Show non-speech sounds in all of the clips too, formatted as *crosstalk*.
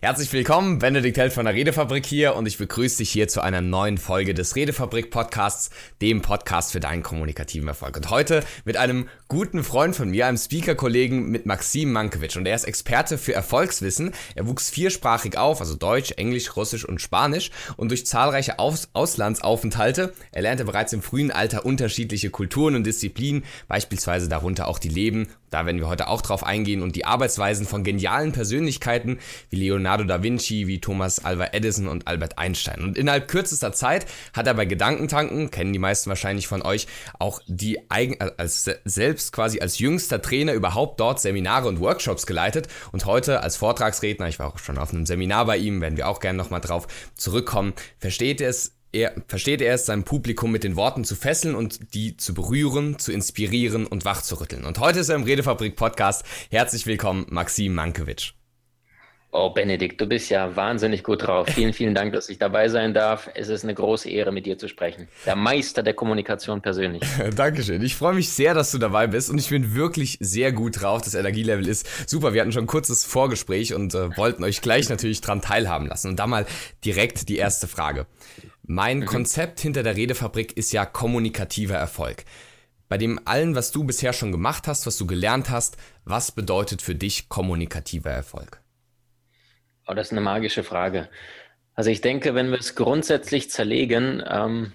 Herzlich willkommen, Benedikt Held von der Redefabrik hier und ich begrüße dich hier zu einer neuen Folge des Redefabrik Podcasts, dem Podcast für deinen kommunikativen Erfolg. Und heute mit einem guten Freund von mir, einem Speaker-Kollegen mit Maxim Mankiewicz und er ist Experte für Erfolgswissen. Er wuchs viersprachig auf, also Deutsch, Englisch, Russisch und Spanisch und durch zahlreiche Aus Auslandsaufenthalte erlernte bereits im frühen Alter unterschiedliche Kulturen und Disziplinen, beispielsweise darunter auch die Leben da werden wir heute auch drauf eingehen und die Arbeitsweisen von genialen Persönlichkeiten wie Leonardo da Vinci, wie Thomas Alva Edison und Albert Einstein. Und innerhalb kürzester Zeit hat er bei Gedankentanken, kennen die meisten wahrscheinlich von euch, auch die eigen, als selbst quasi als jüngster Trainer überhaupt dort Seminare und Workshops geleitet und heute als Vortragsredner, ich war auch schon auf einem Seminar bei ihm, werden wir auch gerne nochmal drauf zurückkommen, versteht er es er versteht er es, sein Publikum mit den Worten zu fesseln und die zu berühren, zu inspirieren und wachzurütteln. Und heute ist er im Redefabrik Podcast. Herzlich willkommen, Maxim Mankiewicz. Oh, Benedikt, du bist ja wahnsinnig gut drauf. Vielen, vielen Dank, dass ich dabei sein darf. Es ist eine große Ehre, mit dir zu sprechen. Der Meister der Kommunikation persönlich. *laughs* Dankeschön. Ich freue mich sehr, dass du dabei bist und ich bin wirklich sehr gut drauf. Das Energielevel ist super. Wir hatten schon ein kurzes Vorgespräch und äh, wollten euch gleich natürlich dran teilhaben lassen. Und da mal direkt die erste Frage. Mein mhm. Konzept hinter der Redefabrik ist ja kommunikativer Erfolg. Bei dem allen, was du bisher schon gemacht hast, was du gelernt hast, was bedeutet für dich kommunikativer Erfolg? Oh, das ist eine magische Frage. Also ich denke, wenn wir es grundsätzlich zerlegen, ähm,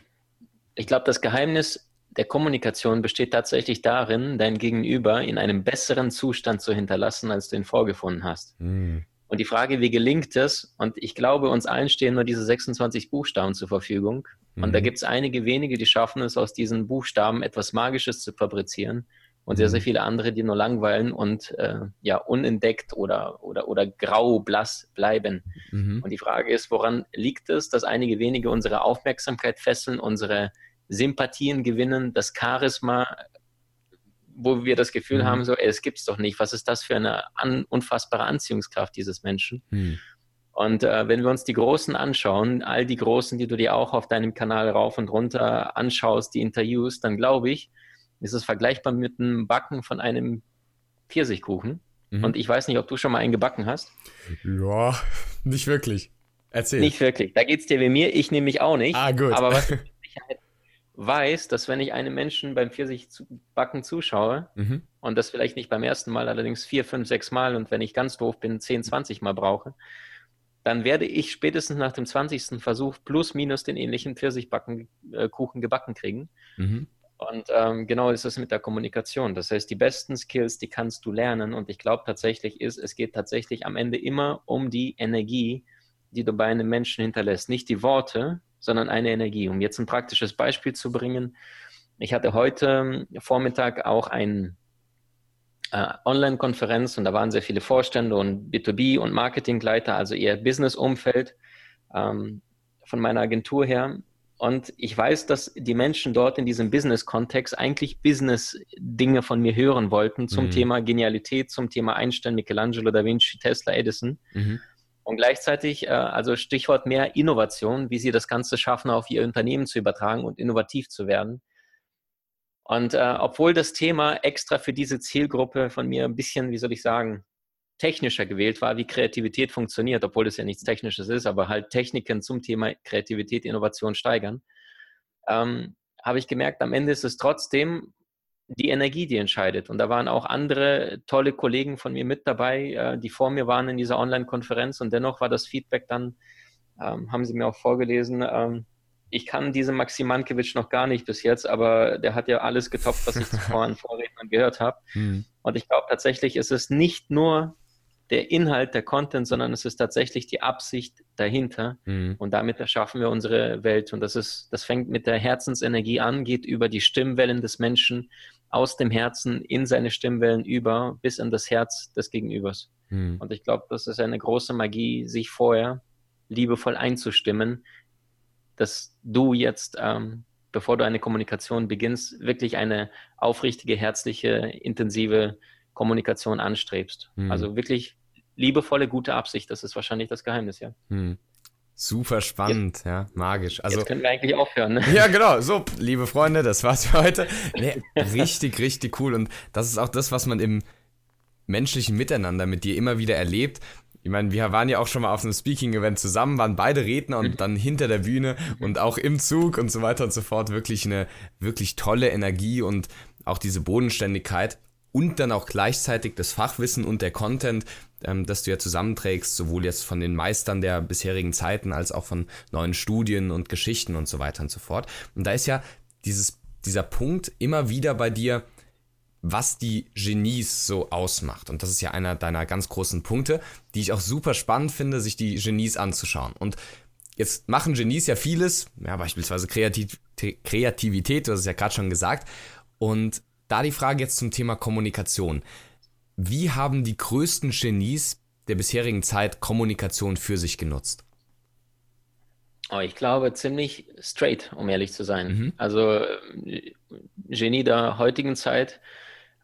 ich glaube, das Geheimnis der Kommunikation besteht tatsächlich darin, dein Gegenüber in einem besseren Zustand zu hinterlassen, als du ihn vorgefunden hast. Mhm. Und die Frage, wie gelingt es? Und ich glaube, uns allen stehen nur diese 26 Buchstaben zur Verfügung. Und mhm. da gibt es einige wenige, die schaffen es, aus diesen Buchstaben etwas Magisches zu fabrizieren. Und sehr, sehr mhm. viele andere, die nur langweilen und äh, ja unentdeckt oder, oder, oder grau, blass bleiben. Mhm. Und die Frage ist, woran liegt es, dass einige wenige unsere Aufmerksamkeit fesseln, unsere Sympathien gewinnen, das Charisma wo wir das Gefühl mhm. haben, so, ey, es gibt's doch nicht. Was ist das für eine an, unfassbare Anziehungskraft dieses Menschen? Mhm. Und äh, wenn wir uns die Großen anschauen, all die Großen, die du dir auch auf deinem Kanal rauf und runter anschaust, die Interviews, dann glaube ich, ist es vergleichbar mit dem Backen von einem Pfirsichkuchen. Mhm. Und ich weiß nicht, ob du schon mal einen gebacken hast. Ja, *laughs* nicht wirklich. Erzähl. Nicht wirklich. Da geht's dir wie mir. Ich nehme mich auch nicht. Ah, gut. Aber was *laughs* mit Sicherheit weiß, dass wenn ich einem Menschen beim Pfirsichbacken zuschaue mhm. und das vielleicht nicht beim ersten Mal, allerdings vier, fünf, sechs Mal und wenn ich ganz doof bin, zehn, zwanzig Mal brauche, dann werde ich spätestens nach dem 20. Versuch plus minus den ähnlichen Pfirsichkuchen äh, gebacken kriegen. Mhm. Und ähm, genau ist es mit der Kommunikation. Das heißt, die besten Skills, die kannst du lernen. Und ich glaube tatsächlich ist, es geht tatsächlich am Ende immer um die Energie, die du bei einem Menschen hinterlässt. Nicht die Worte, sondern eine Energie. Um jetzt ein praktisches Beispiel zu bringen, ich hatte heute Vormittag auch eine äh, Online-Konferenz und da waren sehr viele Vorstände und B2B und Marketingleiter, also eher Business-Umfeld ähm, von meiner Agentur her. Und ich weiß, dass die Menschen dort in diesem Business-Kontext eigentlich Business-Dinge von mir hören wollten zum mhm. Thema Genialität, zum Thema Einstein, Michelangelo, Da Vinci, Tesla, Edison. Mhm. Und gleichzeitig, äh, also Stichwort mehr Innovation, wie Sie das Ganze schaffen, auf Ihr Unternehmen zu übertragen und innovativ zu werden. Und äh, obwohl das Thema extra für diese Zielgruppe von mir ein bisschen, wie soll ich sagen, technischer gewählt war, wie Kreativität funktioniert, obwohl es ja nichts Technisches ist, aber halt Techniken zum Thema Kreativität, Innovation steigern, ähm, habe ich gemerkt, am Ende ist es trotzdem die Energie, die entscheidet. Und da waren auch andere tolle Kollegen von mir mit dabei, äh, die vor mir waren in dieser Online-Konferenz. Und dennoch war das Feedback dann, ähm, haben sie mir auch vorgelesen, ähm, ich kann diesen Maxim Mankiewicz noch gar nicht bis jetzt, aber der hat ja alles getoppt, was ich *laughs* zuvor an Vorrednern gehört habe. Mhm. Und ich glaube tatsächlich ist es nicht nur der Inhalt, der Content, sondern es ist tatsächlich die Absicht dahinter. Mhm. Und damit erschaffen wir unsere Welt. Und das ist, das fängt mit der Herzensenergie an, geht über die Stimmwellen des Menschen aus dem Herzen in seine Stimmwellen über bis in das Herz des Gegenübers. Mhm. Und ich glaube, das ist eine große Magie, sich vorher liebevoll einzustimmen, dass du jetzt, ähm, bevor du eine Kommunikation beginnst, wirklich eine aufrichtige, herzliche, intensive Kommunikation anstrebst. Mhm. Also wirklich liebevolle, gute Absicht, das ist wahrscheinlich das Geheimnis, ja. Mhm. Super spannend, jetzt, ja, magisch. Also, jetzt können wir eigentlich aufhören, ne? *laughs* Ja, genau. So, liebe Freunde, das war's für heute. Nee, richtig, richtig cool. Und das ist auch das, was man im menschlichen Miteinander mit dir immer wieder erlebt. Ich meine, wir waren ja auch schon mal auf einem Speaking-Event zusammen, waren beide Redner und mhm. dann hinter der Bühne und auch im Zug und so weiter und so fort. Wirklich eine wirklich tolle Energie und auch diese Bodenständigkeit und dann auch gleichzeitig das Fachwissen und der Content, ähm, das du ja zusammenträgst, sowohl jetzt von den Meistern der bisherigen Zeiten als auch von neuen Studien und Geschichten und so weiter und so fort. Und da ist ja dieses, dieser Punkt immer wieder bei dir, was die Genies so ausmacht. Und das ist ja einer deiner ganz großen Punkte, die ich auch super spannend finde, sich die Genies anzuschauen. Und jetzt machen Genies ja vieles, ja, beispielsweise Kreativ Kreativität, du hast es ja gerade schon gesagt. Und da die Frage jetzt zum Thema Kommunikation. Wie haben die größten Genies der bisherigen Zeit Kommunikation für sich genutzt? Oh, ich glaube ziemlich straight, um ehrlich zu sein. Mhm. Also äh, Genie der heutigen Zeit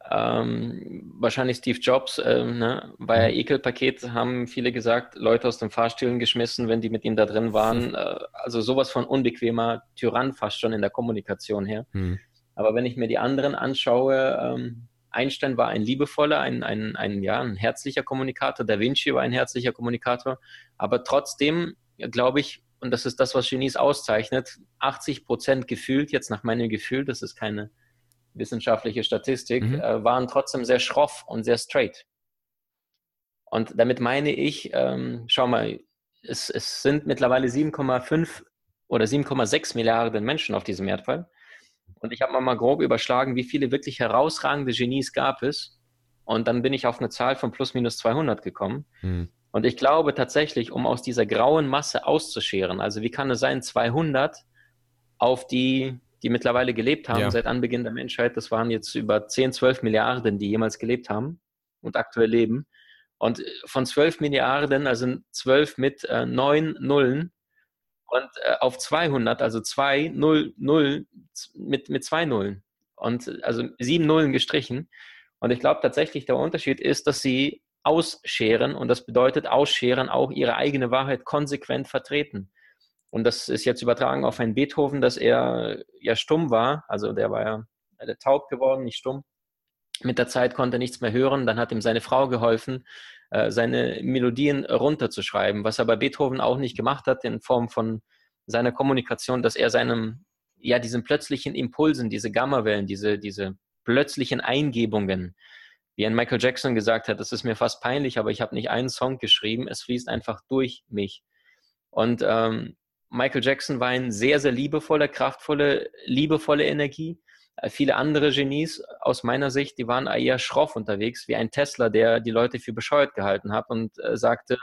ähm, wahrscheinlich Steve Jobs, ähm, ne? bei mhm. Ekelpaket haben viele gesagt, Leute aus den Fahrstühlen geschmissen, wenn die mit ihm da drin waren. *laughs* Äh, also sowas von unbequemer Tyrann fast schon in der Kommunikation her. Mhm. Aber wenn ich mir die anderen anschaue, ähm, Einstein war ein liebevoller, ein, ein, ein, ja, ein herzlicher Kommunikator, Da Vinci war ein herzlicher Kommunikator, aber trotzdem glaube ich, und das ist das, was Genies auszeichnet, 80 Prozent gefühlt, jetzt nach meinem Gefühl, das ist keine wissenschaftliche Statistik, mhm. äh, waren trotzdem sehr schroff und sehr straight. Und damit meine ich, ähm, schau mal, es, es sind mittlerweile 7,5 oder 7,6 Milliarden Menschen auf diesem Erdball. Und ich habe mal grob überschlagen, wie viele wirklich herausragende Genies gab es. Und dann bin ich auf eine Zahl von plus minus 200 gekommen. Mhm. Und ich glaube tatsächlich, um aus dieser grauen Masse auszuscheren, also wie kann es sein, 200 auf die die mittlerweile gelebt haben ja. seit Anbeginn der Menschheit. Das waren jetzt über 10, 12 Milliarden, die jemals gelebt haben und aktuell leben. Und von 12 Milliarden, also 12 mit äh, 9 Nullen und äh, auf 200, also 2, 0, 0 mit, mit 2 Nullen. Und also sieben Nullen gestrichen. Und ich glaube tatsächlich, der Unterschied ist, dass sie ausscheren und das bedeutet ausscheren auch ihre eigene Wahrheit konsequent vertreten. Und das ist jetzt übertragen auf einen Beethoven, dass er ja stumm war. Also der war ja der taub geworden, nicht stumm. Mit der Zeit konnte er nichts mehr hören. Dann hat ihm seine Frau geholfen, seine Melodien runterzuschreiben, was er bei Beethoven auch nicht gemacht hat in Form von seiner Kommunikation, dass er seinem, ja, diesen plötzlichen Impulsen, diese Gammawellen, diese, diese plötzlichen Eingebungen, wie ein Michael Jackson gesagt hat, das ist mir fast peinlich, aber ich habe nicht einen Song geschrieben, es fließt einfach durch mich. Und ähm, Michael Jackson war ein sehr, sehr liebevoller, kraftvolle, liebevolle Energie. Äh, viele andere Genies aus meiner Sicht, die waren eher schroff unterwegs, wie ein Tesla, der die Leute für bescheuert gehalten hat und äh, sagte,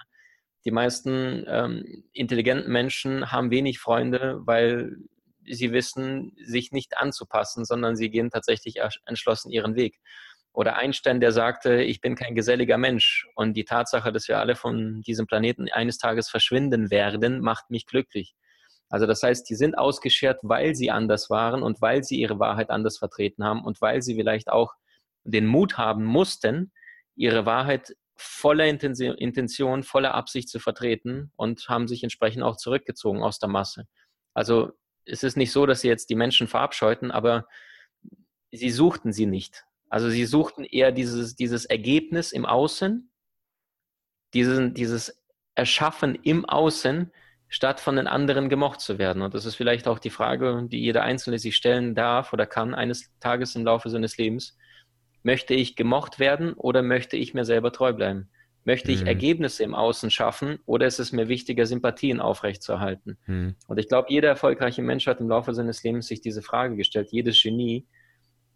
die meisten ähm, intelligenten Menschen haben wenig Freunde, weil sie wissen, sich nicht anzupassen, sondern sie gehen tatsächlich entschlossen ihren Weg. Oder Einstein, der sagte, ich bin kein geselliger Mensch und die Tatsache, dass wir alle von diesem Planeten eines Tages verschwinden werden, macht mich glücklich. Also das heißt, die sind ausgeschert, weil sie anders waren und weil sie ihre Wahrheit anders vertreten haben und weil sie vielleicht auch den Mut haben mussten, ihre Wahrheit voller Intention, voller Absicht zu vertreten und haben sich entsprechend auch zurückgezogen aus der Masse. Also es ist nicht so, dass sie jetzt die Menschen verabscheuten, aber sie suchten sie nicht. Also sie suchten eher dieses, dieses Ergebnis im Außen, diesen, dieses Erschaffen im Außen, statt von den anderen gemocht zu werden. Und das ist vielleicht auch die Frage, die jeder Einzelne sich stellen darf oder kann eines Tages im Laufe seines Lebens. Möchte ich gemocht werden oder möchte ich mir selber treu bleiben? Möchte ich mhm. Ergebnisse im Außen schaffen oder ist es mir wichtiger, Sympathien aufrechtzuerhalten? Mhm. Und ich glaube, jeder erfolgreiche Mensch hat im Laufe seines Lebens sich diese Frage gestellt. Jedes Genie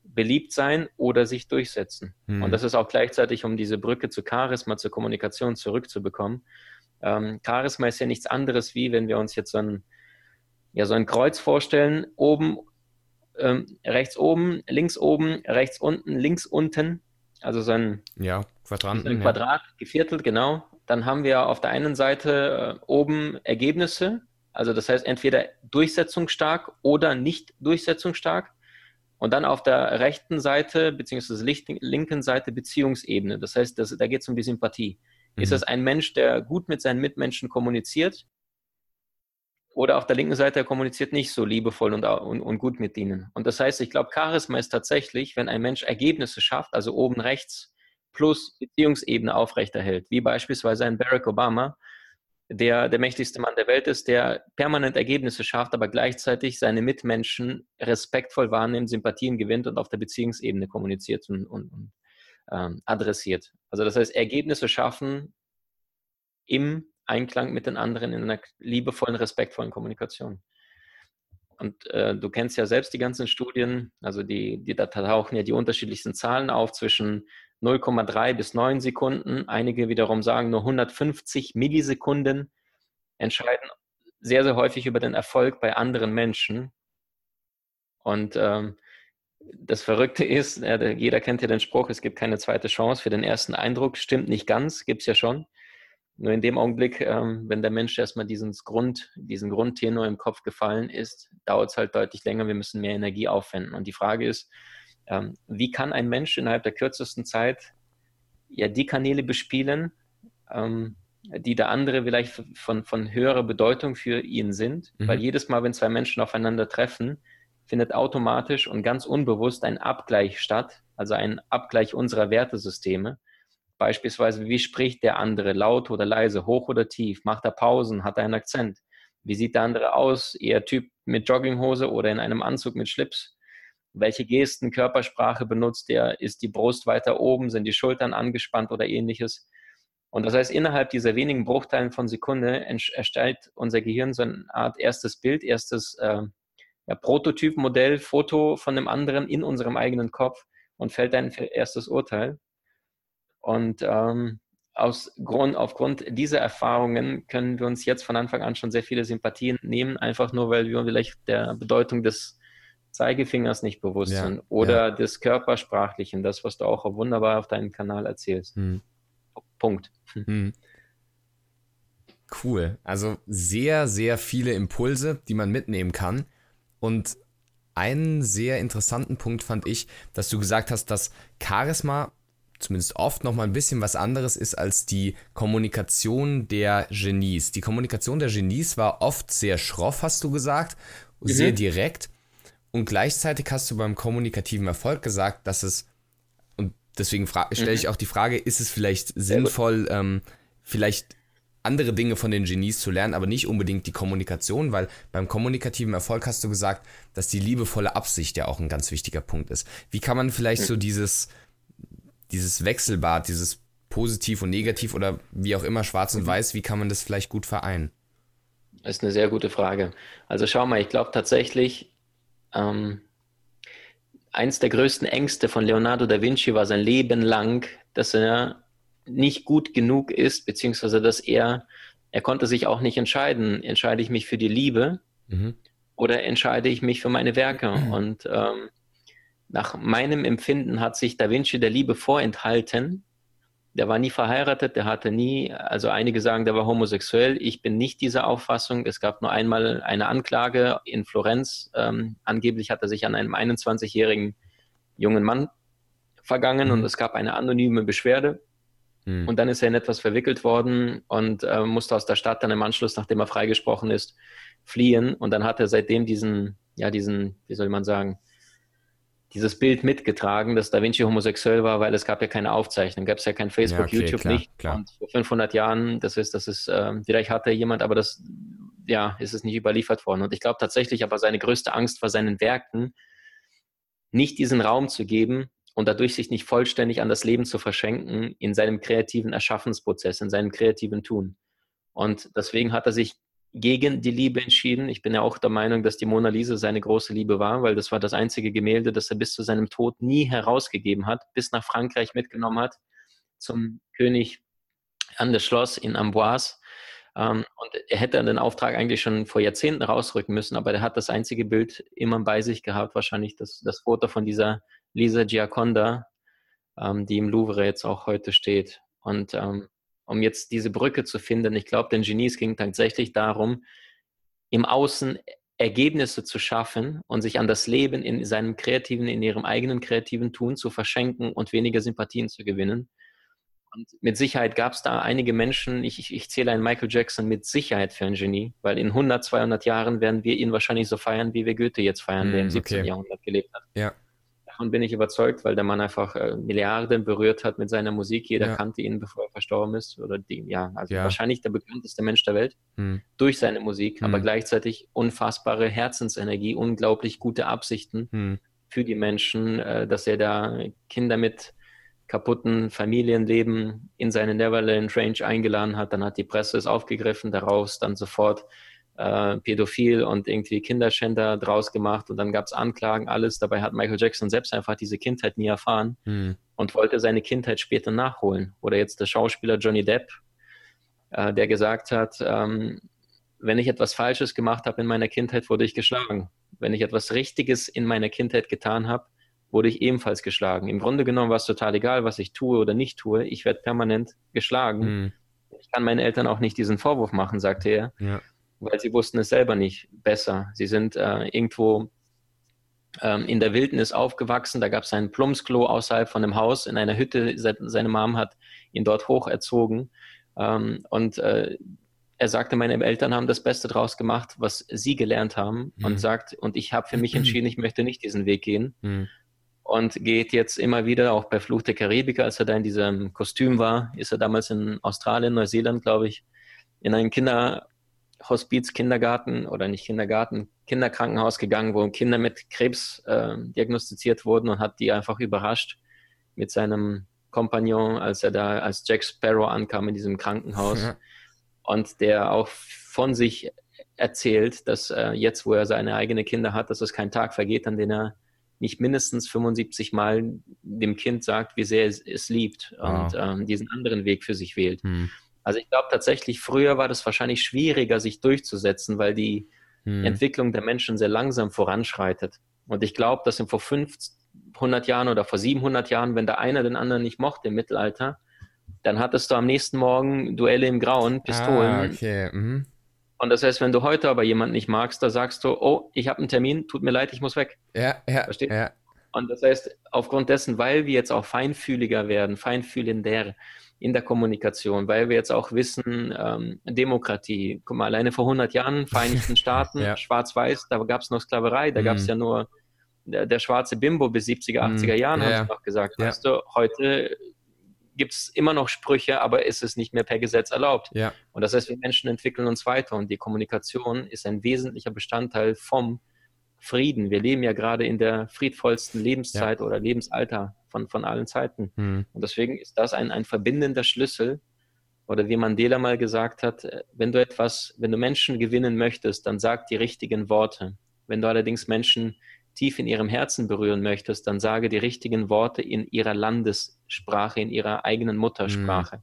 beliebt sein oder sich durchsetzen. Mhm. Und das ist auch gleichzeitig, um diese Brücke zu Charisma, zur Kommunikation zurückzubekommen. Ähm, Charisma ist ja nichts anderes, wie wenn wir uns jetzt so ein, ja, so ein Kreuz vorstellen, oben, ähm, rechts oben, links oben, rechts unten, links unten, also so ein, ja, Quadranten, ein Quadrat, ja. geviertelt, genau. Dann haben wir auf der einen Seite äh, oben Ergebnisse, also das heißt entweder durchsetzungsstark oder nicht durchsetzungsstark. Und dann auf der rechten Seite, beziehungsweise linken Seite Beziehungsebene. Das heißt, das, da geht es um die Sympathie. Mhm. Ist das ein Mensch, der gut mit seinen Mitmenschen kommuniziert? Oder auf der linken Seite, er kommuniziert nicht so liebevoll und, und, und gut mit ihnen. Und das heißt, ich glaube, Charisma ist tatsächlich, wenn ein Mensch Ergebnisse schafft, also oben rechts plus Beziehungsebene aufrechterhält, wie beispielsweise ein Barack Obama, der der mächtigste Mann der Welt ist, der permanent Ergebnisse schafft, aber gleichzeitig seine Mitmenschen respektvoll wahrnimmt, Sympathien gewinnt und auf der Beziehungsebene kommuniziert und, und, und ähm, adressiert. Also das heißt, Ergebnisse schaffen im Einklang mit den anderen in einer liebevollen, respektvollen Kommunikation. Und äh, du kennst ja selbst die ganzen Studien, also die, die da tauchen ja die unterschiedlichsten Zahlen auf zwischen 0,3 bis 9 Sekunden. Einige wiederum sagen, nur 150 Millisekunden entscheiden sehr, sehr häufig über den Erfolg bei anderen Menschen. Und ähm, das Verrückte ist, jeder kennt ja den Spruch, es gibt keine zweite Chance für den ersten Eindruck. Stimmt nicht ganz, gibt es ja schon. Nur in dem Augenblick, ähm, wenn der Mensch erstmal diesen, Grund, diesen Grundtenor im Kopf gefallen ist, dauert es halt deutlich länger. Wir müssen mehr Energie aufwenden. Und die Frage ist, ähm, wie kann ein Mensch innerhalb der kürzesten Zeit ja die Kanäle bespielen, ähm, die der andere vielleicht von, von höherer Bedeutung für ihn sind? Mhm. Weil jedes Mal, wenn zwei Menschen aufeinander treffen, findet automatisch und ganz unbewusst ein Abgleich statt, also ein Abgleich unserer Wertesysteme. Beispielsweise, wie spricht der andere, laut oder leise, hoch oder tief, macht er Pausen, hat er einen Akzent? Wie sieht der andere aus? Eher Typ mit Jogginghose oder in einem Anzug mit Schlips? Welche Gesten, Körpersprache benutzt er? Ist die Brust weiter oben? Sind die Schultern angespannt oder ähnliches? Und das heißt, innerhalb dieser wenigen Bruchteilen von Sekunde erstellt unser Gehirn so eine Art erstes Bild, erstes äh, ja, Prototypmodell, Foto von dem anderen in unserem eigenen Kopf und fällt ein erstes Urteil. Und ähm, aus Grund, aufgrund dieser Erfahrungen können wir uns jetzt von Anfang an schon sehr viele Sympathien nehmen, einfach nur, weil wir vielleicht der Bedeutung des Zeigefingers nicht bewusst ja, sind oder ja. des Körpersprachlichen, das, was du auch wunderbar auf deinem Kanal erzählst. Hm. Punkt. *laughs* Hm. Cool. Also sehr, sehr viele Impulse, die man mitnehmen kann. Und einen sehr interessanten Punkt fand ich, dass du gesagt hast, dass Charisma zumindest oft noch mal ein bisschen was anderes ist als die Kommunikation der Genies. Die Kommunikation der Genies war oft sehr schroff, hast du gesagt, mhm. sehr direkt. Und gleichzeitig hast du beim kommunikativen Erfolg gesagt, dass es, und deswegen stelle ich mhm. auch die Frage, ist es vielleicht sinnvoll, ähm, vielleicht andere Dinge von den Genies zu lernen, aber nicht unbedingt die Kommunikation, weil beim kommunikativen Erfolg hast du gesagt, dass die liebevolle Absicht ja auch ein ganz wichtiger Punkt ist. Wie kann man vielleicht so dieses, dieses Wechselbad, dieses positiv und negativ oder wie auch immer schwarz und mhm. weiß, wie kann man das vielleicht gut vereinen? Das ist eine sehr gute Frage. Also schau mal, ich glaube tatsächlich, ähm, eins der größten Ängste von Leonardo da Vinci war sein Leben lang, dass er nicht gut genug ist, beziehungsweise dass er, er konnte sich auch nicht entscheiden, entscheide ich mich für die Liebe mhm. oder entscheide ich mich für meine Werke. Mhm. Und ähm, nach meinem Empfinden hat sich Da Vinci der Liebe vorenthalten. Der war nie verheiratet, der hatte nie, also einige sagen, der war homosexuell. Ich bin nicht dieser Auffassung. Es gab nur einmal eine Anklage in Florenz. Ähm, angeblich hat er sich an einem 21-jährigen jungen Mann vergangen mhm. und es gab eine anonyme Beschwerde. Mhm. Und dann ist er in etwas verwickelt worden und äh, musste aus der Stadt dann im Anschluss, nachdem er freigesprochen ist, fliehen. Und dann hat er seitdem diesen, ja, diesen, wie soll man sagen, dieses Bild mitgetragen, dass Da Vinci homosexuell war, weil es gab ja keine Aufzeichnung, gab es ja kein Facebook, ja, okay, YouTube klar, nicht. Klar. Und vor 500 Jahren, das ist, das ist, äh, vielleicht hatte jemand, aber das, ja, ist es nicht überliefert worden. Und ich glaube tatsächlich, aber seine größte Angst war seinen Werken, nicht diesen Raum zu geben, und dadurch sich nicht vollständig an das Leben zu verschenken in seinem kreativen Erschaffensprozess, in seinem kreativen Tun. Und deswegen hat er sich gegen die Liebe entschieden. Ich bin ja auch der Meinung, dass die Mona Lisa seine große Liebe war, weil das war das einzige Gemälde, das er bis zu seinem Tod nie herausgegeben hat, bis nach Frankreich mitgenommen hat, zum König an das Schloss in Amboise. Ähm, und er hätte den Auftrag eigentlich schon vor Jahrzehnten rausrücken müssen, aber er hat das einzige Bild immer bei sich gehabt, wahrscheinlich das, das Foto von dieser Lisa Giaconda, ähm, die im Louvre jetzt auch heute steht. Und ähm, um jetzt diese Brücke zu finden, ich glaube, den Genies ging tatsächlich darum, im Außen Ergebnisse zu schaffen und sich an das Leben in seinem kreativen, in ihrem eigenen kreativen Tun zu verschenken und weniger Sympathien zu gewinnen. Und mit Sicherheit gab es da einige Menschen, ich, ich, ich, zähle einen Michael Jackson mit Sicherheit für ein Genie, weil in 100, 200 Jahren werden wir ihn wahrscheinlich so feiern, wie wir Goethe jetzt feiern, mm, der im 17. Okay. Jahrhundert gelebt hat. Ja davon bin ich überzeugt, weil der Mann einfach äh, Milliarden berührt hat mit seiner Musik. Jeder ja. kannte ihn, bevor er verstorben ist. Oder die, ja, also ja. wahrscheinlich der bekannteste Mensch der Welt hm. durch seine Musik, hm. aber gleichzeitig unfassbare Herzensenergie, unglaublich gute Absichten hm. für die Menschen, äh, dass er da Kinder mit kaputten Familienleben in seine Neverland Range eingeladen hat. Dann hat die Presse es aufgegriffen, daraus dann sofort äh, pädophil und irgendwie Kinderschänder draus gemacht und dann gab es Anklagen, alles. Dabei hat Michael Jackson selbst einfach diese Kindheit nie erfahren mhm. und wollte seine Kindheit später nachholen. Oder jetzt der Schauspieler Johnny Depp, äh, der gesagt hat, ähm, wenn ich etwas Falsches gemacht habe in meiner Kindheit, wurde ich geschlagen. Wenn ich etwas Richtiges in meiner Kindheit getan habe, wurde ich ebenfalls geschlagen. Im Grunde genommen war es total egal, was ich tue oder nicht tue. Ich werde permanent geschlagen. Mhm. Ich kann meinen Eltern auch nicht diesen Vorwurf machen, sagte er. Ja weil sie wussten es selber nicht besser. Sie sind äh, irgendwo ähm, in der Wildnis aufgewachsen. Da gab es ein Plumpsklo außerhalb von dem Haus in einer Hütte. Seine Mom hat ihn dort hoch erzogen. Ähm, und äh, er sagte, meine Eltern haben das Beste draus gemacht, was sie gelernt haben. Mhm. Und sagt, und ich habe für mich entschieden, ich möchte nicht diesen Weg gehen. Mhm. Und geht jetzt immer wieder, auch bei Fluch der Karibik, als er da in diesem Kostüm war, ist er damals in Australien, Neuseeland, glaube ich, in ein Kinder, Hospiz, Kindergarten oder nicht Kindergarten, Kinderkrankenhaus gegangen, wo Kinder mit Krebs äh, diagnostiziert wurden und hat die einfach überrascht mit seinem Kompagnon, als er da als Jack Sparrow ankam in diesem Krankenhaus. Ja. Und der auch von sich erzählt, dass äh, jetzt, wo er seine eigenen Kinder hat, dass es kein Tag vergeht, an dem er nicht mindestens 75 Mal dem Kind sagt, wie sehr es, es liebt wow. und ähm, diesen anderen Weg für sich wählt. Hm. Also ich glaube tatsächlich, früher war das wahrscheinlich schwieriger, sich durchzusetzen, weil die hm. Entwicklung der Menschen sehr langsam voranschreitet. Und ich glaube, dass vor 500 Jahren oder vor 700 Jahren, wenn der eine den anderen nicht mochte im Mittelalter, dann hattest du am nächsten Morgen Duelle im Grauen, Pistolen. Ah, okay. Mhm. Und das heißt, wenn du heute aber jemanden nicht magst, da sagst du, oh, ich habe einen Termin, tut mir leid, ich muss weg. Ja, ja. Verstehst? Ja. Und das heißt, aufgrund dessen, weil wir jetzt auch feinfühliger werden, feinfühlender, in der Kommunikation, weil wir jetzt auch wissen, ähm, Demokratie, guck mal, alleine vor 100 Jahren, *laughs* Vereinigten Staaten, ja. schwarz-weiß, da gab es noch Sklaverei, da mhm. gab es ja nur der, der, schwarze Bimbo bis 70er, 80er mhm. Jahren, ja. haben sie noch gesagt. Ja. Weißt du, heute gibt es immer noch Sprüche, aber ist es nicht mehr per Gesetz erlaubt. Ja. Und das heißt, wir Menschen entwickeln uns weiter und die Kommunikation ist ein wesentlicher Bestandteil vom Frieden. Wir leben ja gerade in der friedvollsten Lebenszeit ja. oder Lebensalter von, von allen Zeiten. Mhm. Und deswegen ist das ein, ein verbindender Schlüssel. Oder wie Mandela mal gesagt hat, äh, wenn du etwas, wenn du Menschen gewinnen möchtest, dann sag die richtigen Worte. Wenn du allerdings Menschen tief in ihrem Herzen berühren möchtest, dann sage die richtigen Worte in ihrer Landessprache, in ihrer eigenen Muttersprache. Mhm.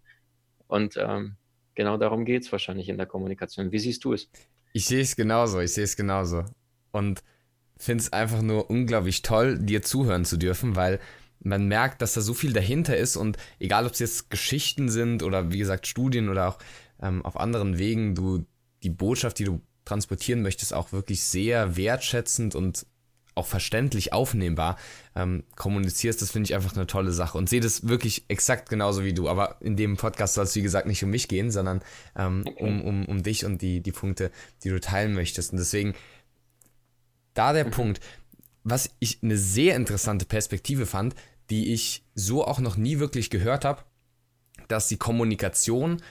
Und ähm, genau darum geht es wahrscheinlich in der Kommunikation. Wie siehst du es? Ich sehe es genauso, ich sehe es genauso. Und finde es einfach nur unglaublich toll, dir zuhören zu dürfen, weil man merkt, dass da so viel dahinter ist und egal, ob es jetzt Geschichten sind oder wie gesagt Studien oder auch ähm, auf anderen Wegen, du die Botschaft, die du transportieren möchtest, auch wirklich sehr wertschätzend und auch verständlich aufnehmbar ähm, kommunizierst, das finde ich einfach eine tolle Sache und sehe das wirklich exakt genauso wie du. Aber in dem Podcast soll es, wie gesagt, nicht um mich gehen, sondern ähm, um, um, um dich und die, die Punkte, die du teilen möchtest. Und deswegen da der mhm. Punkt, was ich eine sehr interessante Perspektive fand, die ich so auch noch nie wirklich gehört habe, dass die Kommunikation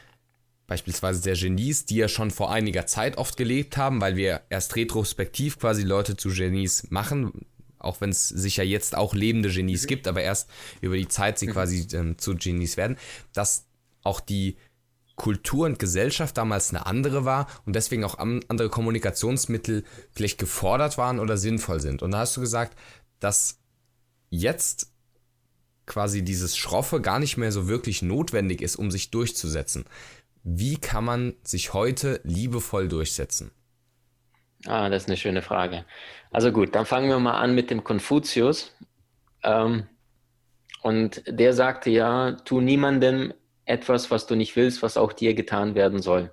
beispielsweise der Genies, die ja schon vor einiger Zeit oft gelebt haben, weil wir erst retrospektiv quasi Leute zu Genies machen, auch wenn es sicher jetzt auch lebende Genies mhm. gibt, aber erst über die Zeit sie mhm. quasi ähm, zu Genies werden, dass auch die Kultur und Gesellschaft damals eine andere war und deswegen auch andere Kommunikationsmittel vielleicht gefordert waren oder sinnvoll sind. Und da hast du gesagt, dass jetzt quasi dieses Schroffe gar nicht mehr so wirklich notwendig ist, um sich durchzusetzen. Wie kann man sich heute liebevoll durchsetzen? Ah, das ist eine schöne Frage. Also gut, dann fangen wir mal an mit dem Konfuzius. Ähm, und der sagte ja, tu niemandem etwas, was du nicht willst, was auch dir getan werden soll.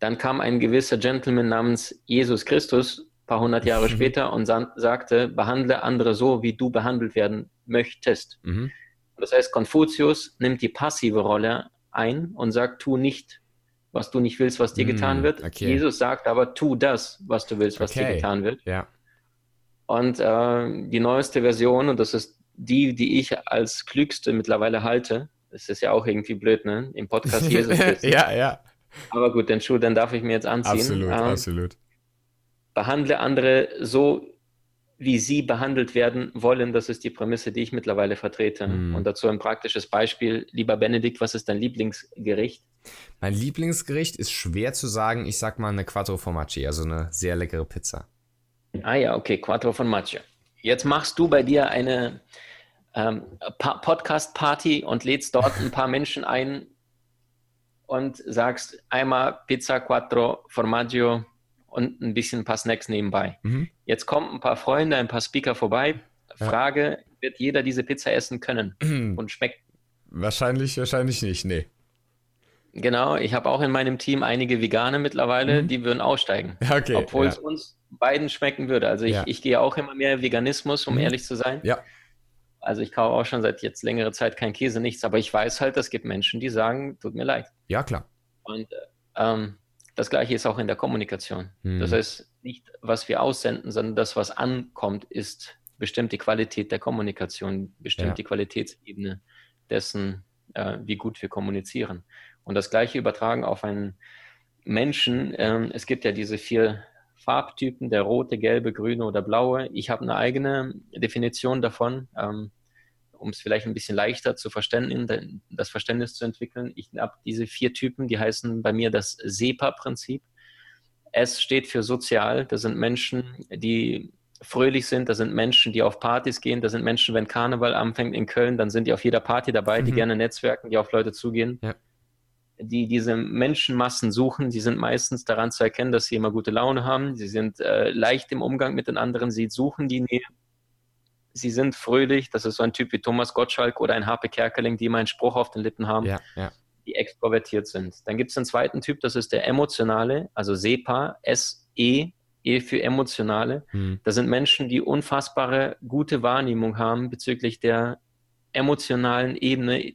Dann kam ein gewisser Gentleman namens Jesus Christus, ein paar hundert Jahre mhm. später, und sagte, behandle andere so, wie du behandelt werden möchtest. Mhm. Das heißt, Konfuzius nimmt die passive Rolle ein und sagt, tu nicht, was du nicht willst, was dir mhm. getan wird. Okay. Jesus sagt aber, tu das, was du willst, was okay. dir getan wird. Ja. Und äh, die neueste Version, und das ist die, die ich als klügste mittlerweile halte, das ist ja auch irgendwie blöd, ne? Im Podcast Jesus *laughs* ja, ja. Aber gut, den Schuh, den darf ich mir jetzt anziehen. Absolut, ähm, absolut. Behandle andere so, wie sie behandelt werden wollen. Das ist die Prämisse, die ich mittlerweile vertrete. Mm. Und dazu ein praktisches Beispiel. Lieber Benedikt, was ist dein Lieblingsgericht? Mein Lieblingsgericht ist schwer zu sagen. Ich sag mal eine Quattro Formaggi, also eine sehr leckere Pizza. Ah ja, okay, Quattro Formaggi. Jetzt machst du bei dir eine ähm, Podcast-Party und lädst dort ein paar Menschen ein und sagst einmal Pizza Quattro Formaggio und ein bisschen ein paar Snacks nebenbei. Mhm. Jetzt kommen ein paar Freunde, ein paar Speaker vorbei. Frage, ja. wird jeder diese Pizza essen können *clears throat* und schmeckt? Wahrscheinlich, wahrscheinlich nicht, nee. Genau, ich habe auch in meinem Team einige Vegane mittlerweile, mhm. die würden aussteigen. Okay, obwohl ja. es uns beiden schmecken würde. Also ich, ja. ich gehe auch immer mehr Veganismus, um mhm. ehrlich zu sein. Ja. Also ich kaufe auch schon seit jetzt längere Zeit kein Käse, nichts, aber ich weiß halt, es gibt Menschen, die sagen, tut mir leid. Ja, klar. Und ähm, das gleiche ist auch in der Kommunikation. Mhm. Das heißt, nicht, was wir aussenden, sondern das, was ankommt, ist bestimmt die Qualität der Kommunikation, bestimmt ja. die Qualitätsebene dessen, äh, wie gut wir kommunizieren. Und das gleiche übertragen auf einen Menschen. Ähm, es gibt ja diese vier Farbtypen, der rote, gelbe, grüne oder blaue. Ich habe eine eigene Definition davon, ähm, um es vielleicht ein bisschen leichter zu verstehen, das Verständnis zu entwickeln. Ich habe diese vier Typen, die heißen bei mir das SEPA-Prinzip. S steht für sozial. Das sind Menschen, die fröhlich sind. Das sind Menschen, die auf Partys gehen. Das sind Menschen, wenn Karneval anfängt in Köln, dann sind die auf jeder Party dabei, mhm. die gerne netzwerken, die auf Leute zugehen. Ja die diese Menschenmassen suchen. Sie sind meistens daran zu erkennen, dass sie immer gute Laune haben. Sie sind äh, leicht im Umgang mit den anderen. Sie suchen die Nähe. Sie sind fröhlich. Das ist so ein Typ wie Thomas Gottschalk oder ein Harpe Kerkeling, die immer einen Spruch auf den Lippen haben, ja, ja. die extrovertiert sind. Dann gibt es einen zweiten Typ, das ist der emotionale, also SEPA, S-E, E für emotionale. Hm. Das sind Menschen, die unfassbare gute Wahrnehmung haben bezüglich der emotionalen Ebene,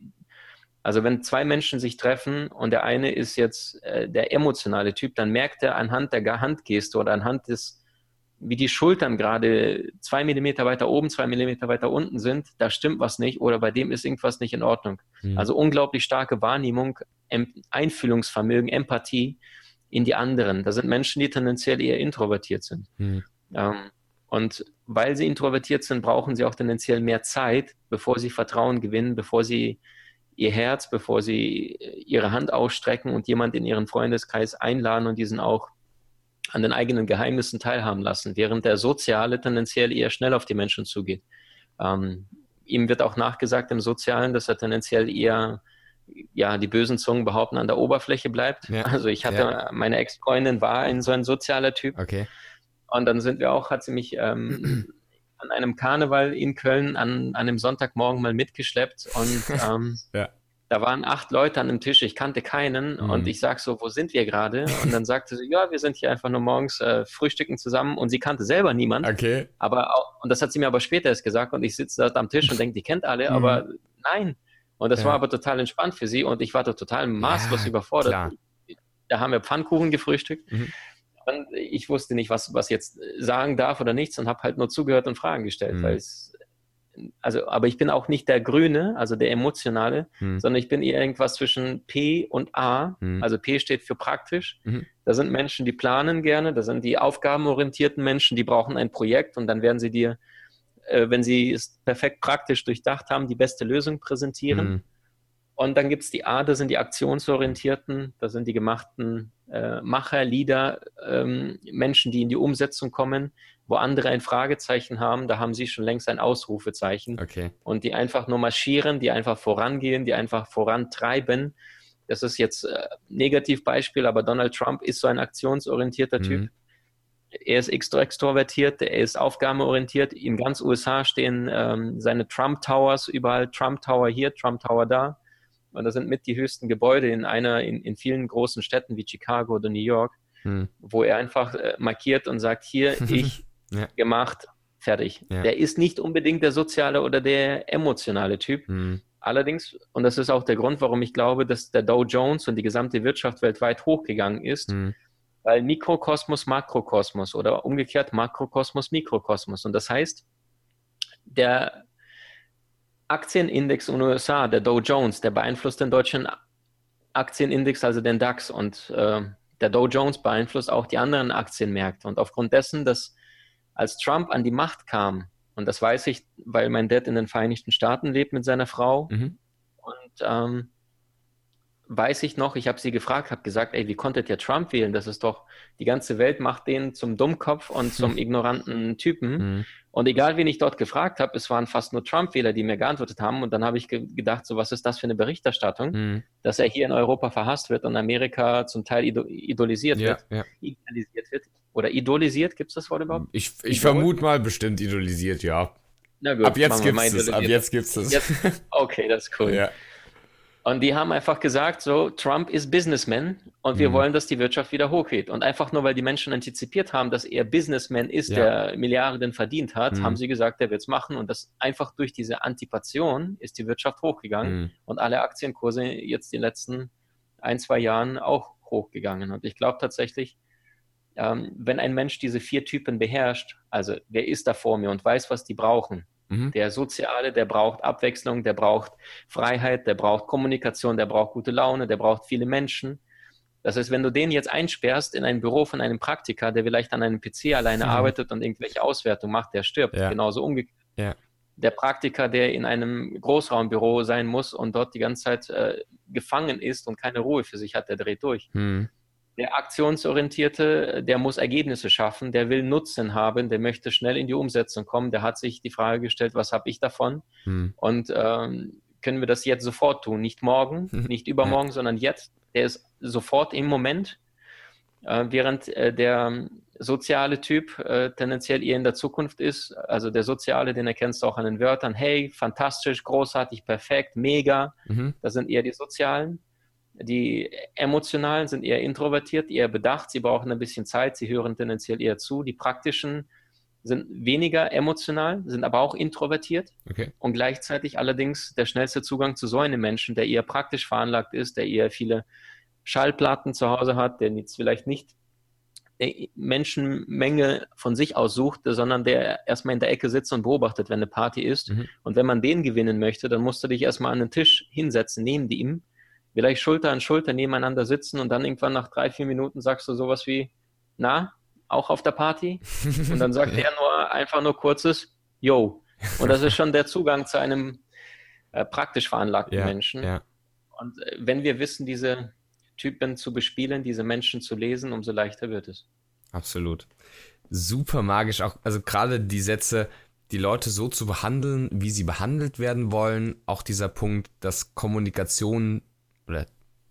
also wenn zwei Menschen sich treffen und der eine ist jetzt äh, der emotionale Typ, dann merkt er anhand der Handgeste oder anhand des, wie die Schultern gerade zwei Millimeter weiter oben, zwei Millimeter weiter unten sind, da stimmt was nicht oder bei dem ist irgendwas nicht in Ordnung. Mhm. Also unglaublich starke Wahrnehmung, Einfühlungsvermögen, Empathie in die anderen. Das sind Menschen, die tendenziell eher introvertiert sind. Mhm. Ähm, und weil sie introvertiert sind, brauchen sie auch tendenziell mehr Zeit, bevor sie Vertrauen gewinnen, bevor sie ihr Herz, bevor sie äh, ihre Hand ausstrecken und jemand in ihren Freundeskreis einladen und diesen auch an den eigenen Geheimnissen teilhaben lassen, während der Soziale tendenziell eher schnell auf die Menschen zugeht. Ähm, ihm wird auch nachgesagt im Sozialen, dass er tendenziell eher ja, die bösen Zungen behaupten, an der Oberfläche bleibt. Ja. Also ich hatte, ja. meine Ex-Freundin war ein so ein sozialer Typ. Okay. Und dann sind wir auch, hat sie mich ähm, an einem Karneval in Köln an, an einem Sonntagmorgen mal mitgeschleppt und *laughs* ähm, ja. da waren acht Leute an dem Tisch, ich kannte keinen mhm. und ich sag so, wo sind wir gerade? Und dann sagte sie, ja, wir sind hier einfach nur morgens äh, frühstücken zusammen und sie kannte selber niemand. Okay. Aber auch, und das hat sie mir aber später erst gesagt und ich sitze dort am Tisch und denke, die kennt alle, mhm. aber nein. Und das ja. war aber total entspannt für sie und ich war da total maßlos ja, überfordert. Klar. Da haben wir Pfannkuchen gefrühstückt. Mhm. Und ich wusste nicht, was, was jetzt sagen darf oder nichts und habe halt nur zugehört und Fragen gestellt, mhm. weil es, also, aber ich bin auch nicht der Grüne, also der Emotionale, mhm. sondern ich bin eher irgendwas zwischen P und A. Mhm. Also P steht für praktisch. Mhm. Da sind Menschen, die planen gerne, da sind die aufgabenorientierten Menschen, die brauchen ein Projekt und dann werden sie dir, äh, wenn sie es perfekt praktisch durchdacht haben, die beste Lösung präsentieren. Und dann gibt es die A, das sind die aktionsorientierten, das sind die gemachten äh, Macher, Leader, ähm, Menschen, die in die Umsetzung kommen, wo andere ein Fragezeichen haben, da haben sie schon längst ein Ausrufezeichen. Okay. Und die einfach nur marschieren, die einfach vorangehen, die einfach vorantreiben. Das ist jetzt äh, Negativbeispiel, aber Donald Trump ist so ein aktionsorientierter mhm. Typ. Er ist extrovertiert, er ist aufgabenorientiert. In ganz USA stehen ähm, seine Trump Towers überall, Trump Tower hier, Trump Tower da. Und das sind mit die höchsten Gebäude in einer, in, in vielen großen Städten wie Chicago oder New York, hm. wo er einfach äh, markiert und sagt, hier, *laughs* ich ja. gemacht, fertig. Ja. Der ist nicht unbedingt der soziale oder der emotionale Typ. Hm. Allerdings, und das ist auch der Grund, warum ich glaube, dass der Dow Jones und die gesamte Wirtschaft weltweit hochgegangen ist, hm. Weil Mikrokosmos, Makrokosmos oder umgekehrt Makrokosmos, Mikrokosmos. Und das heißt, der Aktienindex in den USA, der Dow Jones, der beeinflusst den deutschen Aktienindex, also den DAX. Und äh, der Dow Jones beeinflusst auch die anderen Aktienmärkte. Und aufgrund dessen, dass als Trump an die Macht kam, und das weiß ich, weil mein Dad in den Vereinigten Staaten lebt mit seiner Frau, mhm. und ähm, weiß ich noch, ich habe sie gefragt, habe gesagt, ey, wie konntet ihr Trump wählen? Das ist doch, die ganze Welt macht den zum Dummkopf und zum *laughs* ignoranten Typen. Mhm. Und egal, wen ich dort gefragt habe, es waren fast nur Trump-Wähler, die mir geantwortet haben. Und dann habe ich ge gedacht, so was ist das für eine Berichterstattung, mhm. dass er hier in Europa verhasst wird und Amerika zum Teil idol idolisiert ja, wird. Ja. Idealisiert wird. Oder idolisiert, gibt es das Wort überhaupt? Ich, ich vermute mal bestimmt idolisiert, ja. Na gut, ab jetzt gibt es. Ab jetzt gibt es. Okay, das ist cool. *laughs* Ja. Und die haben einfach gesagt, so, Trump ist Businessman und wir mhm. wollen, dass die Wirtschaft wieder hochgeht. Und einfach nur, weil die Menschen antizipiert haben, dass er Businessman ist, ja. der Milliarden verdient hat, mhm. haben sie gesagt, er wird es machen. Und das einfach durch diese Antipation ist die Wirtschaft hochgegangen mhm. und alle Aktienkurse jetzt in den letzten ein, zwei Jahren auch hochgegangen. Und ich glaube tatsächlich, ähm, wenn ein Mensch diese vier Typen beherrscht, also wer ist da vor mir und weiß, was die brauchen, Mhm. Der Soziale, der braucht Abwechslung, der braucht Freiheit, der braucht Kommunikation, der braucht gute Laune, der braucht viele Menschen. Das heißt, wenn du den jetzt einsperrst in ein Büro von einem Praktiker, der vielleicht an einem PC alleine mhm. arbeitet und irgendwelche Auswertungen macht, der stirbt. Ja. Genauso umgekehrt. Ja. Der Praktiker, der in einem Großraumbüro sein muss und dort die ganze Zeit äh, gefangen ist und keine Ruhe für sich hat, der dreht durch. Mhm. Der Aktionsorientierte, der muss Ergebnisse schaffen, der will Nutzen haben, der möchte schnell in die Umsetzung kommen, der hat sich die Frage gestellt, was habe ich davon? Hm. Und ähm, können wir das jetzt sofort tun? Nicht morgen, *laughs* hm. nicht übermorgen, ja. sondern jetzt. Der ist sofort im Moment, äh, während äh, der soziale Typ äh, tendenziell eher in der Zukunft ist. Also der soziale, den erkennst du auch an den Wörtern. Hey, fantastisch, großartig, perfekt, mega. Mhm. Das sind eher die sozialen. Die emotionalen sind eher introvertiert, eher bedacht, sie brauchen ein bisschen Zeit, sie hören tendenziell eher zu. Die praktischen sind weniger emotional, sind aber auch introvertiert okay. und gleichzeitig allerdings der schnellste Zugang zu so einem Menschen, der eher praktisch veranlagt ist, der eher viele Schallplatten zu Hause hat, der jetzt vielleicht nicht Menschenmenge von sich aus sucht, sondern der erstmal in der Ecke sitzt und beobachtet, wenn eine Party ist. Mhm. Und wenn man den gewinnen möchte, dann musst du dich erstmal an den Tisch hinsetzen, neben ihm vielleicht Schulter an Schulter nebeneinander sitzen und dann irgendwann nach drei, vier Minuten sagst du sowas wie, na, auch auf der Party? Und dann sagt *laughs* er nur einfach nur kurzes, yo. Und das ist schon der Zugang zu einem äh, praktisch veranlagten ja, Menschen. Ja. Und äh, wenn wir wissen, diese Typen zu bespielen, diese Menschen zu lesen, umso leichter wird es. Absolut. Super magisch auch, also gerade die Sätze, die Leute so zu behandeln, wie sie behandelt werden wollen. Auch dieser Punkt, dass Kommunikation oder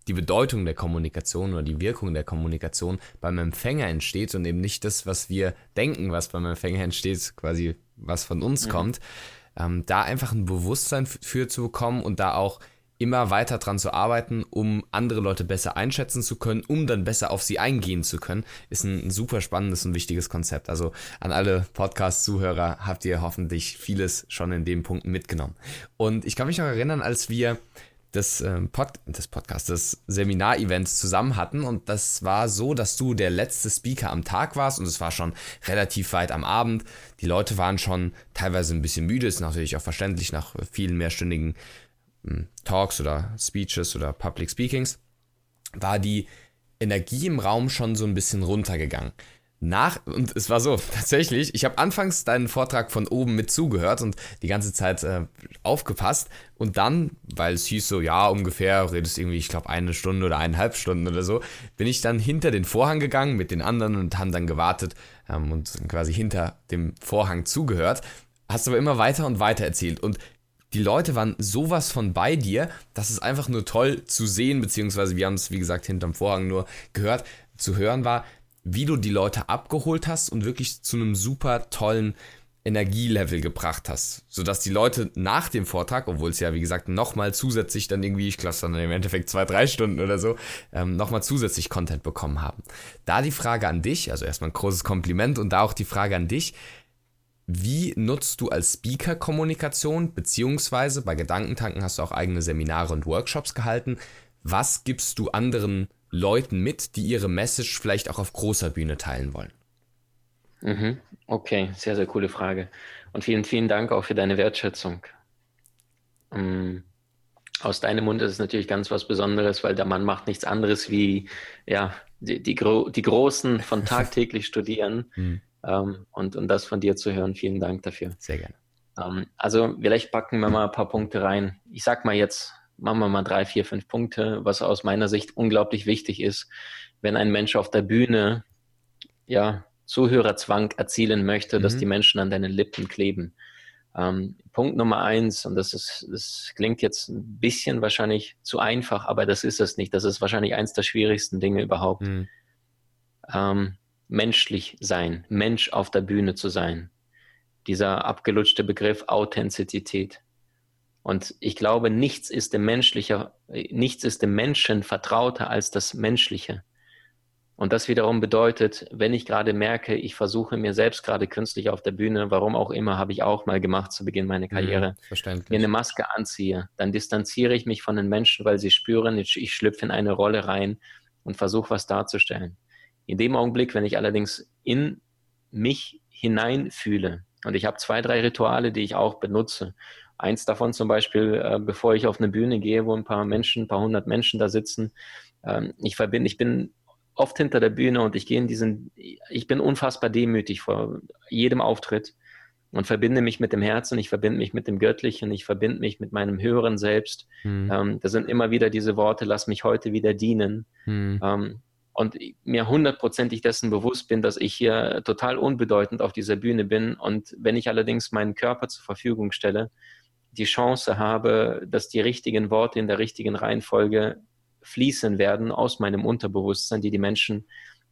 die Bedeutung der Kommunikation oder die Wirkung der Kommunikation beim Empfänger entsteht und eben nicht das, was wir denken, was beim Empfänger entsteht, quasi was von uns mhm. kommt, ähm, da einfach ein Bewusstsein für zu bekommen und da auch immer weiter dran zu arbeiten, um andere Leute besser einschätzen zu können, um dann besser auf sie eingehen zu können, ist ein, ein super spannendes und wichtiges Konzept. Also an alle Podcast-Zuhörer habt ihr hoffentlich vieles schon in den Punkten mitgenommen. Und ich kann mich noch erinnern, als wir des, ähm, Pod des Podcasts, des Seminarevents zusammen hatten. Und das war so, dass du der letzte Speaker am Tag warst und es war schon relativ weit am Abend. Die Leute waren schon teilweise ein bisschen müde, ist natürlich auch verständlich nach vielen mehrstündigen hm, Talks oder Speeches oder Public Speakings. War die Energie im Raum schon so ein bisschen runtergegangen nach, und es war so, *laughs* tatsächlich, ich habe anfangs deinen Vortrag von oben mit zugehört und die ganze Zeit äh, aufgepasst. Und dann, weil es hieß so, ja, ungefähr, redest irgendwie, ich glaube, eine Stunde oder eineinhalb Stunden oder so, bin ich dann hinter den Vorhang gegangen mit den anderen und haben dann gewartet ähm, und quasi hinter dem Vorhang zugehört. Hast aber immer weiter und weiter erzählt. Und die Leute waren sowas von bei dir, dass es einfach nur toll zu sehen, beziehungsweise wir haben es, wie gesagt, hinterm Vorhang nur gehört, zu hören war, wie du die Leute abgeholt hast und wirklich zu einem super tollen Energielevel gebracht hast, sodass die Leute nach dem Vortrag, obwohl es ja wie gesagt nochmal zusätzlich dann irgendwie, ich glaube dann im Endeffekt zwei, drei Stunden oder so, ähm, nochmal zusätzlich Content bekommen haben. Da die Frage an dich, also erstmal ein großes Kompliment und da auch die Frage an dich, wie nutzt du als Speaker Kommunikation, beziehungsweise bei Gedankentanken hast du auch eigene Seminare und Workshops gehalten. Was gibst du anderen Leuten mit, die ihre Message vielleicht auch auf großer Bühne teilen wollen? Mhm. Okay, sehr, sehr coole Frage. Und vielen, vielen Dank auch für deine Wertschätzung. Ähm, aus deinem Mund ist es natürlich ganz was Besonderes, weil der Mann macht nichts anderes wie ja, die, die, Gro die Großen von *laughs* tagtäglich studieren. Mhm. Ähm, und, und das von dir zu hören, vielen Dank dafür. Sehr gerne. Ähm, also vielleicht packen wir mal ein paar Punkte rein. Ich sag mal jetzt, machen wir mal drei, vier, fünf Punkte, was aus meiner Sicht unglaublich wichtig ist, wenn ein Mensch auf der Bühne ja Zuhörerzwang erzielen möchte, mhm. dass die Menschen an deinen Lippen kleben. Ähm, Punkt Nummer eins, und das ist, das klingt jetzt ein bisschen wahrscheinlich zu einfach, aber das ist es nicht. Das ist wahrscheinlich eins der schwierigsten Dinge überhaupt. Mhm. Ähm, menschlich sein, Mensch auf der Bühne zu sein. Dieser abgelutschte Begriff Authentizität. Und ich glaube, nichts ist dem menschlicher, nichts ist dem Menschen vertrauter als das Menschliche. Und das wiederum bedeutet, wenn ich gerade merke, ich versuche mir selbst gerade künstlich auf der Bühne, warum auch immer, habe ich auch mal gemacht zu Beginn meiner mhm, Karriere, mhm, mir eine Maske anziehe, dann distanziere ich mich von den Menschen, weil sie spüren, ich, ich schlüpfe in eine Rolle rein und versuche was darzustellen. In dem Augenblick, wenn ich allerdings in mich hineinfühle, und ich habe zwei, drei Rituale, die ich auch benutze. Eins davon zum Beispiel, äh, bevor ich auf eine Bühne gehe, wo ein paar Menschen, ein paar hundert Menschen da sitzen, ähm, ich verbinde, ich bin oft hinter der Bühne und ich gehe in diesen, ich bin unfassbar demütig vor jedem Auftritt und verbinde mich mit dem Herzen, ich verbinde mich mit dem Göttlichen, ich verbinde mich mit meinem höheren Selbst. Hm. Ähm, da sind immer wieder diese Worte, lass mich heute wieder dienen. Hm. Ähm, und mir hundertprozentig dessen bewusst bin, dass ich hier total unbedeutend auf dieser Bühne bin. Und wenn ich allerdings meinen Körper zur Verfügung stelle, die Chance habe, dass die richtigen Worte in der richtigen Reihenfolge fließen werden aus meinem Unterbewusstsein, die die Menschen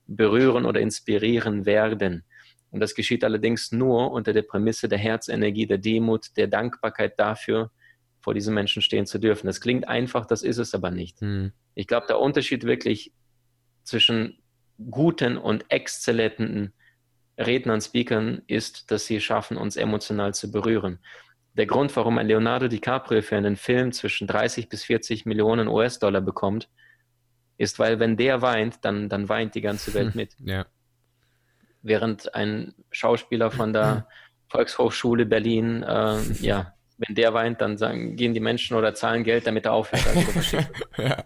berühren oder inspirieren werden. Und das geschieht allerdings nur unter der Prämisse der Herzenergie, der Demut, der Dankbarkeit dafür, vor diesen Menschen stehen zu dürfen. Das klingt einfach, das ist es aber nicht. Hm. Ich glaube, der Unterschied wirklich zwischen guten und exzellenten Rednern, Speakern ist, dass sie schaffen, uns emotional zu berühren der Grund, warum ein Leonardo DiCaprio für einen Film zwischen 30 bis 40 Millionen US-Dollar bekommt, ist, weil wenn der weint, dann, dann weint die ganze Welt mit. Ja. Während ein Schauspieler von der *clears throat* Volkshochschule Berlin, äh, ja, wenn der weint, dann sagen, gehen die Menschen oder zahlen Geld, damit er aufhört. Also *laughs* ja.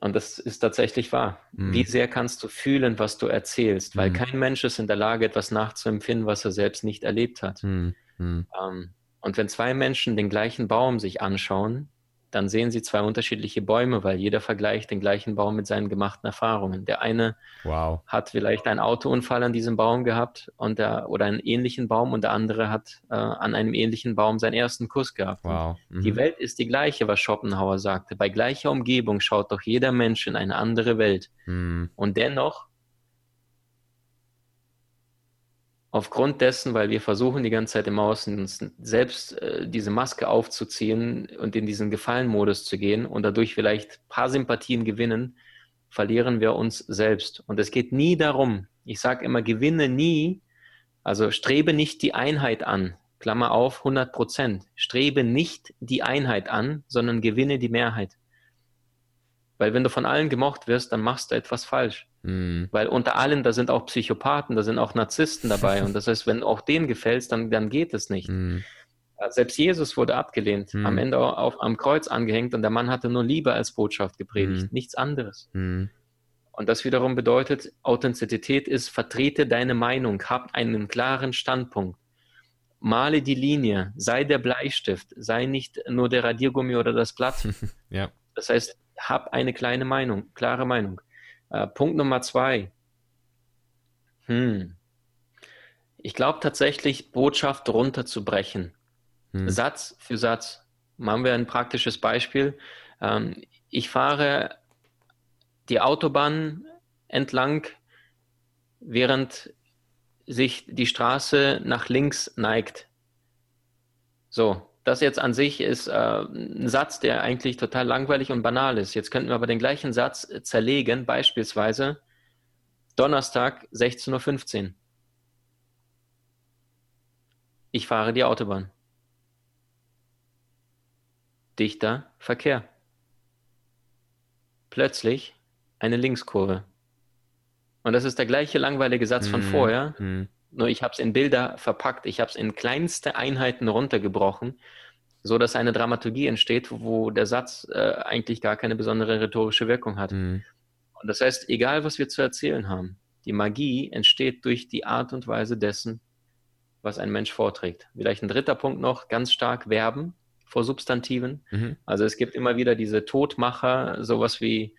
Und das ist tatsächlich wahr. Mhm. Wie sehr kannst du fühlen, was du erzählst? Weil mhm. kein Mensch ist in der Lage, etwas nachzuempfinden, was er selbst nicht erlebt hat. Mhm. Mhm. Ähm, und wenn zwei Menschen den gleichen Baum sich anschauen, dann sehen sie zwei unterschiedliche Bäume, weil jeder vergleicht den gleichen Baum mit seinen gemachten Erfahrungen. Der eine wow. hat vielleicht einen Autounfall an diesem Baum gehabt und der, oder einen ähnlichen Baum und der andere hat äh, an einem ähnlichen Baum seinen ersten Kuss gehabt. Wow. Mhm. Die Welt ist die gleiche, was Schopenhauer sagte. Bei gleicher Umgebung schaut doch jeder Mensch in eine andere Welt. Mhm. Und dennoch aufgrund dessen, weil wir versuchen die ganze Zeit im Außen uns selbst äh, diese Maske aufzuziehen und in diesen Gefallenmodus zu gehen und dadurch vielleicht ein paar Sympathien gewinnen, verlieren wir uns selbst. Und es geht nie darum, ich sage immer, gewinne nie, also strebe nicht die Einheit an, Klammer auf, 100 Prozent, strebe nicht die Einheit an, sondern gewinne die Mehrheit. Weil wenn du von allen gemocht wirst, dann machst du etwas falsch. Mhm. Weil unter allen, da sind auch Psychopathen, da sind auch Narzissten dabei. *laughs* Und das heißt, wenn auch denen gefällst, dann, dann geht es nicht. Mhm. Selbst Jesus wurde abgelehnt, mhm. am Ende auf, am Kreuz angehängt und der Mann hatte nur Liebe als Botschaft gepredigt, mhm. nichts anderes. Mhm. Und das wiederum bedeutet, Authentizität ist, vertrete deine Meinung, hab einen klaren Standpunkt. Male die Linie, sei der Bleistift, sei nicht nur der Radiergummi oder das Blatt. *laughs* ja. Das heißt, hab eine kleine Meinung, klare Meinung. Äh, Punkt Nummer zwei. Hm. Ich glaube tatsächlich, Botschaft runterzubrechen. Hm. Satz für Satz. Machen wir ein praktisches Beispiel. Ähm, ich fahre die Autobahn entlang, während sich die Straße nach links neigt. So, das jetzt an sich ist äh, ein Satz, der eigentlich total langweilig und banal ist. Jetzt könnten wir aber den gleichen Satz zerlegen, beispielsweise Donnerstag 16.15 Uhr. Ich fahre die Autobahn. Dichter Verkehr. plötzlich eine Linkskurve. Und das ist der gleiche langweilige Satz von mhm. vorher, mhm. Nur ich habe es in Bilder verpackt, ich habe es in kleinste Einheiten runtergebrochen, so dass eine Dramaturgie entsteht, wo der Satz äh, eigentlich gar keine besondere rhetorische Wirkung hat. Mhm. Und das heißt, egal was wir zu erzählen haben, die Magie entsteht durch die Art und Weise dessen, was ein Mensch vorträgt. Vielleicht ein dritter Punkt noch, ganz stark Verben vor Substantiven. Mhm. Also es gibt immer wieder diese Todmacher, sowas wie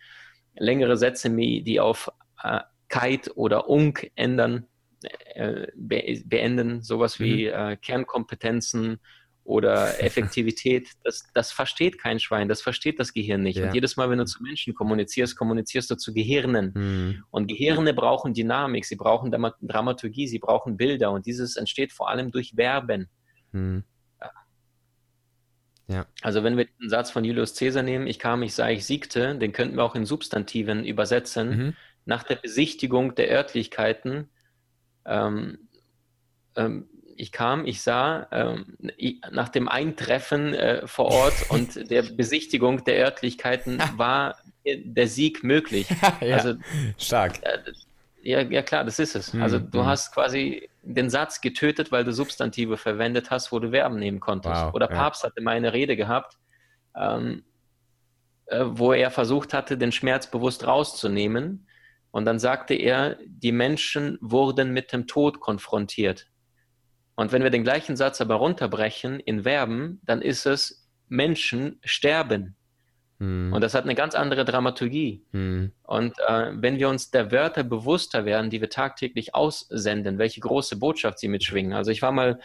längere Sätze, die auf äh, Kite oder Unk ändern, äh, be beenden, sowas wie mhm. äh, Kernkompetenzen oder *laughs* Effektivität, das, das versteht kein Schwein, das versteht das Gehirn nicht. Ja. Und jedes Mal, wenn du zu Menschen kommunizierst, kommunizierst du zu Gehirnen. Mhm. Und Gehirne brauchen Dynamik, sie brauchen Dramaturgie, sie brauchen Bilder und dieses entsteht vor allem durch Verben. Mhm. Ja. Also wenn wir den Satz von Julius Caesar nehmen, ich kam, ich sah, ich siegte, den könnten wir auch in Substantiven übersetzen. Mhm. Nach der Besichtigung der Örtlichkeiten ähm, ähm, ich kam, ich sah ähm, nach dem Eintreffen äh, vor Ort *laughs* und der Besichtigung der Örtlichkeiten *laughs* war der Sieg möglich. *laughs* ja, also stark. Äh, ja, ja, klar, das ist es. Mhm. Also du mhm. hast quasi den Satz getötet, weil du Substantive verwendet hast, wo du Verben nehmen konntest. Wow, Oder Papst ja. hatte mal eine Rede gehabt, ähm, äh, wo er versucht hatte, den Schmerz bewusst rauszunehmen. Und dann sagte er, die Menschen wurden mit dem Tod konfrontiert. Und wenn wir den gleichen Satz aber runterbrechen in Verben, dann ist es Menschen sterben. Hm. Und das hat eine ganz andere Dramaturgie. Hm. Und äh, wenn wir uns der Wörter bewusster werden, die wir tagtäglich aussenden, welche große Botschaft sie mitschwingen. Also ich war mal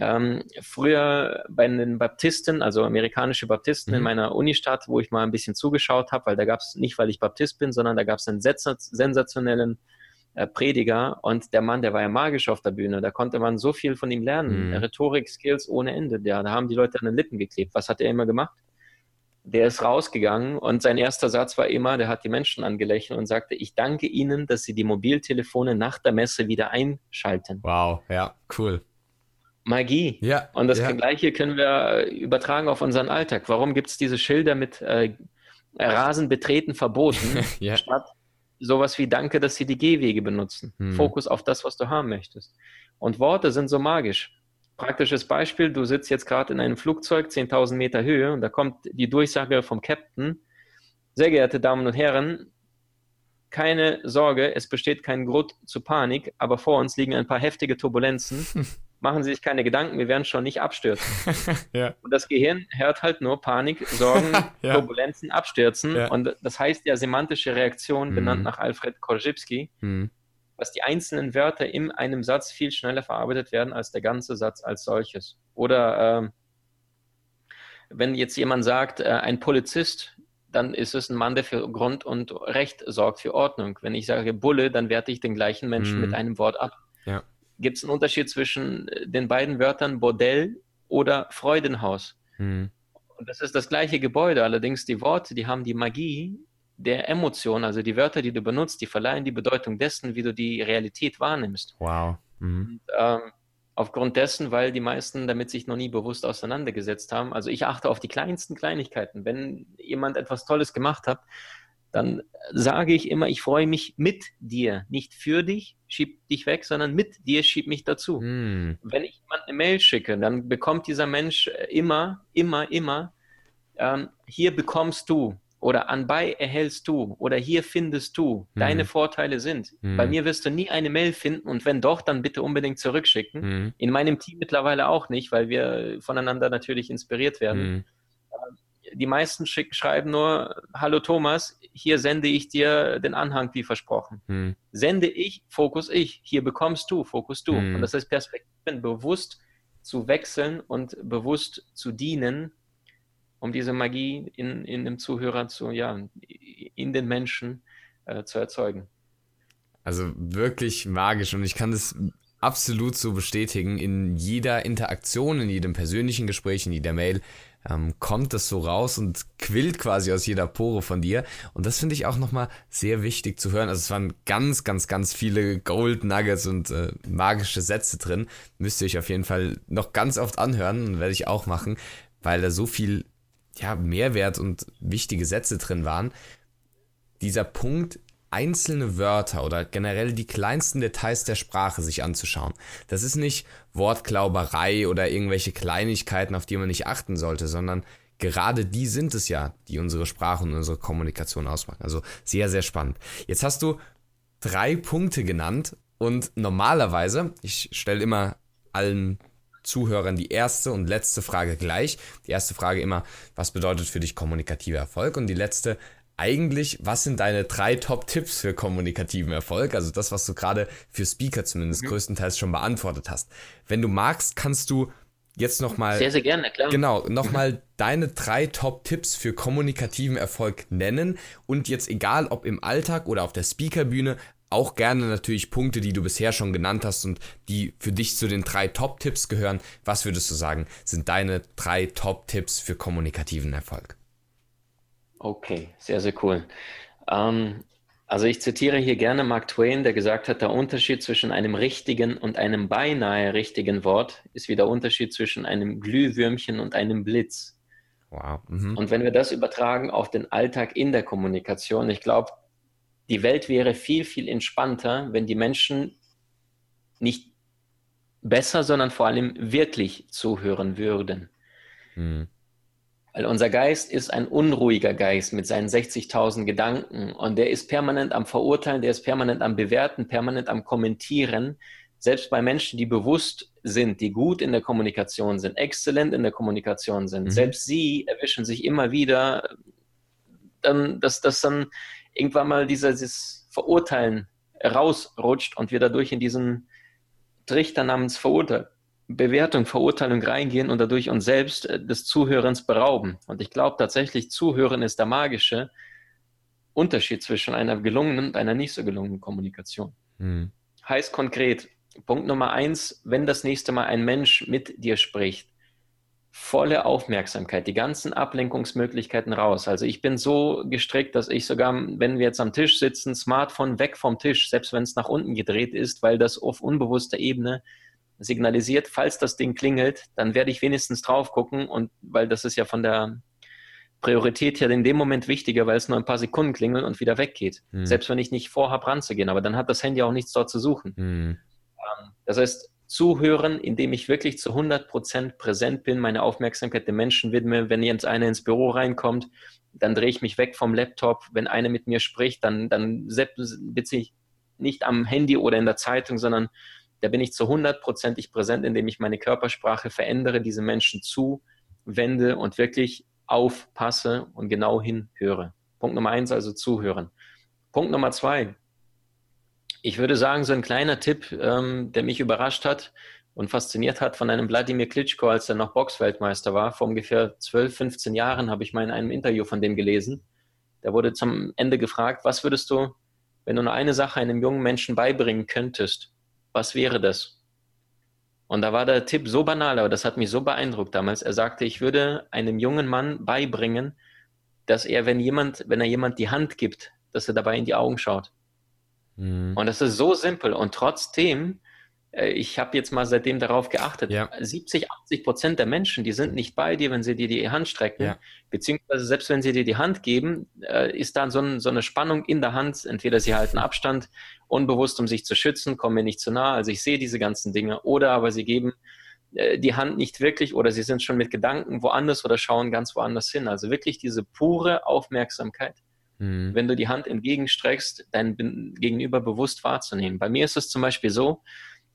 ähm, früher bei den Baptisten, also amerikanische Baptisten mhm. in meiner Unistadt, wo ich mal ein bisschen zugeschaut habe, weil da gab es nicht, weil ich Baptist bin, sondern da gab es einen sensationellen äh, Prediger und der Mann, der war ja magisch auf der Bühne, da konnte man so viel von ihm lernen. Mhm. Rhetorik-Skills ohne Ende. Ja, da haben die Leute an den Lippen geklebt. Was hat er immer gemacht? Der ist rausgegangen und sein erster Satz war immer, der hat die Menschen angelächelt und sagte, ich danke Ihnen, dass Sie die Mobiltelefone nach der Messe wieder einschalten. Wow, ja, cool. Magie. Ja. Und das ja. Gleiche können wir übertragen auf unseren Alltag. Warum gibt es diese Schilder mit äh, Rasen betreten verboten, *laughs* ja. statt sowas wie Danke, dass Sie die Gehwege benutzen. Hm. Fokus auf das, was du haben möchtest. Und Worte sind so magisch. Praktisches Beispiel, du sitzt jetzt gerade in einem Flugzeug, 10.000 Meter Höhe, und da kommt die Durchsage vom Captain. Sehr geehrte Damen und Herren, keine Sorge, es besteht kein Grund zu Panik, aber vor uns liegen ein paar heftige Turbulenzen. *laughs* machen Sie sich keine Gedanken, wir werden schon nicht abstürzen. *laughs* ja. Und das Gehirn hört halt nur Panik, Sorgen, *laughs* ja. Turbulenzen, Abstürzen. Ja. Und das heißt ja semantische Reaktion, mhm. benannt nach Alfred Korzybski, mhm. Dass die einzelnen Wörter in einem Satz viel schneller verarbeitet werden als der ganze Satz als solches. Oder äh, wenn jetzt jemand sagt, äh, ein Polizist, dann ist es ein Mann, der für Grund und Recht sorgt, für Ordnung. Wenn ich sage Bulle, dann werte ich den gleichen Menschen mhm. mit einem Wort ab. Ja gibt es einen Unterschied zwischen äh, den beiden Wörtern Bordell oder Freudenhaus. Hm. Und das ist das gleiche Gebäude, allerdings die Worte, die haben die Magie der Emotion, also die Wörter, die du benutzt, die verleihen die Bedeutung dessen, wie du die Realität wahrnimmst. Wow. Mhm. Und, ähm, aufgrund dessen, weil die meisten damit sich noch nie bewusst auseinandergesetzt haben. Also ich achte auf die kleinsten Kleinigkeiten. Wenn jemand etwas Tolles gemacht hat, dann sage ich immer, ich freue mich mit dir, nicht für dich, schieb dich weg, sondern mit dir, schieb mich dazu. Mm. Wenn ich jemand eine Mail schicke, dann bekommt dieser Mensch immer, immer, immer, ähm, hier bekommst du oder anbei erhältst du oder hier findest du, mm. deine Vorteile sind. Mm. Bei mir wirst du nie eine Mail finden und wenn doch, dann bitte unbedingt zurückschicken. Hm. In meinem Team mittlerweile auch nicht, weil wir voneinander natürlich inspiriert werden. Hm die meisten schick, schreiben nur, hallo Thomas, hier sende ich dir den Anhang wie versprochen. Hm. Sende ich, Fokus ich, hier bekommst du, Fokus du. Und das heißt, Perspektiven bewusst zu wechseln und bewusst zu dienen, um diese Magie in, in dem Zuhörer zu, ja, in den Menschen äh, zu erzeugen. Also wirklich magisch und ich kann das absolut so bestätigen. In jeder Interaktion, in jedem persönlichen Gespräch, in jeder Mail ähm, kommt das so raus und quillt quasi aus jeder Pore von dir. Und das finde ich auch nochmal sehr wichtig zu hören. Also es waren ganz, ganz, ganz viele Gold Nuggets und äh, magische Sätze drin. Müsst ihr euch auf jeden Fall noch ganz oft anhören, werde ich auch machen, weil da so viel ja, Mehrwert und wichtige Sätze drin waren. dieser Punkt, einzelne Wörter oder generell die kleinsten Details der Sprache sich anzuschauen. Das ist nicht Wortklauberei oder irgendwelche Kleinigkeiten, auf die man nicht achten sollte, sondern gerade die sind es ja, die unsere Sprache und unsere Kommunikation ausmachen. Also sehr, sehr spannend. Jetzt hast du drei Punkte genannt und normalerweise, ich stelle immer allen Zuhörern die erste und letzte Frage gleich. Die erste Frage immer, was bedeutet für dich kommunikativer Erfolg? Und die letzte, eigentlich, was sind deine drei Top-Tipps für kommunikativen Erfolg? Also das, was du gerade für Speaker zumindest mhm. größtenteils schon beantwortet hast. Wenn du magst, kannst du jetzt nochmal. Sehr, sehr gerne, klar. Genau, nochmal *laughs* deine drei Top-Tipps für kommunikativen Erfolg nennen und jetzt egal ob im Alltag oder auf der Speakerbühne, auch gerne natürlich Punkte, die du bisher schon genannt hast und die für dich zu den drei Top-Tipps gehören. Was würdest du sagen, sind deine drei Top-Tipps für kommunikativen Erfolg? Okay, sehr, sehr cool. Ähm, also ich zitiere hier gerne Mark Twain, der gesagt hat, der Unterschied zwischen einem richtigen und einem beinahe richtigen Wort ist wie der Unterschied zwischen einem Glühwürmchen und einem Blitz. Wow. Mhm. Und wenn wir das übertragen auf den Alltag in der Kommunikation, ich glaube, die Welt wäre viel, viel entspannter, wenn die Menschen nicht besser, sondern vor allem wirklich zuhören würden. Hm. Weil unser Geist ist ein unruhiger Geist mit seinen 60.000 Gedanken und der ist permanent am Verurteilen, der ist permanent am Bewerten, permanent am Kommentieren. Selbst bei Menschen, die bewusst sind, die gut in der Kommunikation sind, exzellent in der Kommunikation sind, mhm. selbst sie erwischen sich immer wieder, dann, dass, dass dann irgendwann mal dieses Verurteilen rausrutscht und wir dadurch in diesen Trichter namens Verurteil Bewertung, Verurteilung reingehen und dadurch uns selbst äh, des Zuhörens berauben. Und ich glaube tatsächlich, Zuhören ist der magische Unterschied zwischen einer gelungenen und einer nicht so gelungenen Kommunikation. Mhm. Heißt konkret, Punkt Nummer eins, wenn das nächste Mal ein Mensch mit dir spricht, volle Aufmerksamkeit, die ganzen Ablenkungsmöglichkeiten raus. Also ich bin so gestrickt, dass ich sogar, wenn wir jetzt am Tisch sitzen, Smartphone weg vom Tisch, selbst wenn es nach unten gedreht ist, weil das auf unbewusster Ebene signalisiert, falls das Ding klingelt, dann werde ich wenigstens drauf gucken und weil das ist ja von der Priorität her in dem Moment wichtiger, weil es nur ein paar Sekunden klingelt und wieder weggeht. Hm. Selbst wenn ich nicht vorhabe ranzugehen, aber dann hat das Handy auch nichts dort zu suchen. Hm. Das heißt, zuhören, indem ich wirklich zu 100% präsent bin, meine Aufmerksamkeit den Menschen widme. Wenn jetzt einer ins Büro reinkommt, dann drehe ich mich weg vom Laptop. Wenn einer mit mir spricht, dann, dann sitze ich nicht am Handy oder in der Zeitung, sondern da bin ich zu 100%ig präsent, indem ich meine Körpersprache verändere, diese Menschen zuwende und wirklich aufpasse und genau hinhöre. Punkt Nummer eins, also zuhören. Punkt Nummer zwei, ich würde sagen, so ein kleiner Tipp, ähm, der mich überrascht hat und fasziniert hat von einem Wladimir Klitschko, als er noch Boxweltmeister war. Vor ungefähr 12, 15 Jahren habe ich mal in einem Interview von dem gelesen. Da wurde zum Ende gefragt, was würdest du, wenn du nur eine Sache einem jungen Menschen beibringen könntest, was wäre das? Und da war der Tipp so banal, aber das hat mich so beeindruckt damals. Er sagte, ich würde einem jungen Mann beibringen, dass er, wenn jemand, wenn er jemand die Hand gibt, dass er dabei in die Augen schaut. Mhm. Und das ist so simpel. Und trotzdem, äh, ich habe jetzt mal seitdem darauf geachtet, ja. 70, 80 Prozent der Menschen, die sind nicht bei dir, wenn sie dir die Hand strecken. Ja. Beziehungsweise selbst wenn sie dir die Hand geben, äh, ist da so, ein, so, eine Spannung in der Hand. Entweder sie halten Abstand, unbewusst, um sich zu schützen, kommen mir nicht zu nah. Also ich sehe diese ganzen Dinge. Oder aber sie geben äh, die Hand nicht wirklich oder sie sind schon mit Gedanken woanders oder schauen ganz woanders hin. Also wirklich diese pure Aufmerksamkeit mhm. wenn du die Hand entgegenstreckst, dein Gegenüber bewusst wahrzunehmen. Bei mir ist es zum Beispiel so,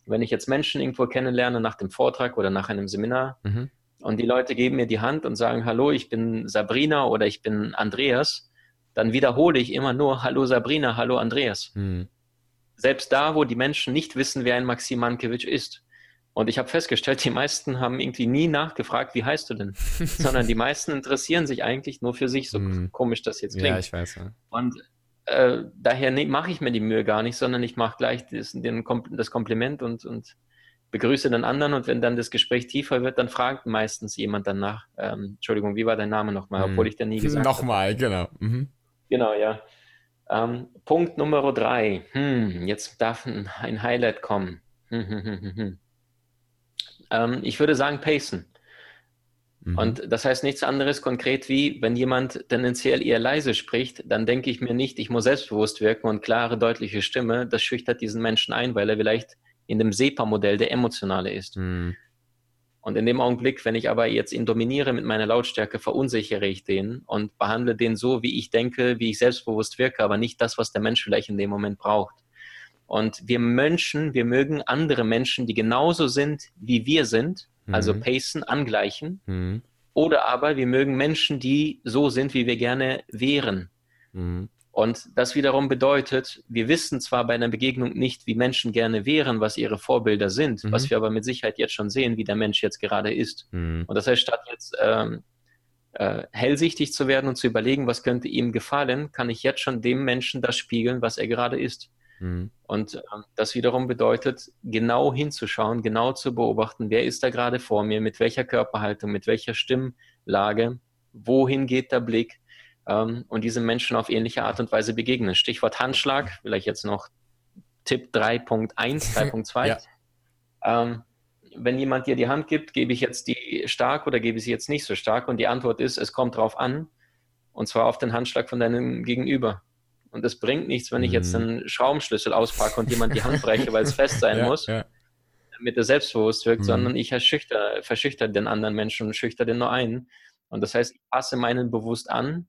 wenn ich jetzt Menschen irgendwo kennenlerne nach dem Vortrag oder nach einem Seminar mhm. und die Leute geben mir die Hand und sagen, hallo, ich bin Sabrina oder ich bin Andreas, dann wiederhole ich immer nur, hallo Sabrina, hallo Andreas. Mhm. Selbst da, wo die Menschen nicht wissen, wer ein Maxim Mankiewicz ist. Und ich habe festgestellt, die meisten haben irgendwie nie nachgefragt, wie heißt du denn? *laughs* Sondern die meisten interessieren sich eigentlich nur für sich, so mm. komisch das jetzt klingt. Ja, ich weiß. Ja. Und äh, daher ne, mache ich mir die Mühe gar nicht, sondern ich mache gleich das, den, das Kompliment und, und begrüße den anderen. Und wenn dann das Gespräch tiefer wird, dann fragt meistens jemand danach, ähm, Entschuldigung, wie war dein Name nochmal, mm. obwohl ich den nie gesagt habe. Nochmal, genau. Mhm. Genau, ja. Ähm, Punkt Nummer drei. Hm, jetzt darf ein, Highlight kommen. Hm, hm, hm, hm, hm. Ähm, ich würde sagen, pacen. Mhm. Und das heißt nichts anderes konkret wie, wenn jemand tendenziell eher leise spricht, dann denke ich mir nicht, ich muss selbstbewusst wirken und klare, deutliche Stimme, das schüchtert diesen Menschen ein, weil er vielleicht in dem SEPA-Modell der Emotionale ist. Mhm. Und in dem Augenblick, wenn ich aber jetzt ihn dominiere mit meiner Lautstärke, verunsichere ich den und behandle den so, wie ich denke, wie ich selbstbewusst wirke, aber nicht das, was der Mensch vielleicht in dem Moment braucht. Und wir Menschen, wir mögen andere Menschen, die genauso sind, wie wir sind, also mhm. pacen, angleichen. Mhm. Oder aber wir mögen Menschen, die so sind, wie wir gerne wären. Mhm. Und das wiederum bedeutet, wir wissen zwar bei einer Begegnung nicht, wie Menschen gerne wären, was ihre Vorbilder sind, mhm. was wir aber mit Sicherheit jetzt schon sehen, wie der Mensch jetzt gerade ist. Mhm. Und das heißt, statt jetzt ähm, äh, hellsichtig zu werden und zu überlegen, was könnte ihm gefallen, kann ich jetzt schon dem Menschen das spiegeln, was er gerade ist. Mhm. Und äh, das wiederum bedeutet, genau hinzuschauen, genau zu beobachten, wer ist da gerade vor mir, mit welcher Körperhaltung, mit welcher Stimmlage, wohin geht der Blick ähm, und diesem Menschen auf ähnliche Art und Weise begegnen. Stichwort Handschlag, vielleicht jetzt noch Tipp 3.1, 3.2. *laughs* ja. ähm, wenn jemand dir die Hand gibt, gebe ich jetzt die stark oder gebe ich sie jetzt nicht so stark? Und die Antwort ist, es kommt drauf an, und zwar auf den Handschlag von deinem Gegenüber. Und es bringt nichts, wenn ich jetzt mhm. einen Schraubenschlüssel auspacke und jemand die Hand breche, weil es fest sein *laughs* ja, muss, ja. damit er selbstbewusst wirkt, mhm. sondern ich verschüchter, verschüchter den anderen Menschen und schüchter den nur ein. Und das heißt, ich passe meinen bewusst an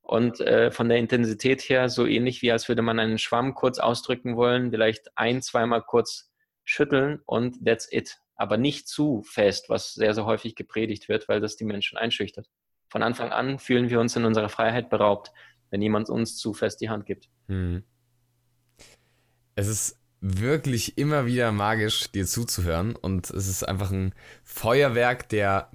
und äh, von der Intensität her so ähnlich wie als würde man einen Schwamm kurz ausdrücken wollen, vielleicht ein, zweimal kurz schütteln und that's it. Aber nicht zu fest, was sehr, sehr häufig gepredigt wird, weil das die Menschen einschüchtert. Von Anfang an fühlen wir uns in unserer Freiheit beraubt wenn jemand uns zu fest die Hand gibt. Hm. Es ist wirklich immer wieder magisch, dir zuzuhören und es ist einfach ein Feuerwerk der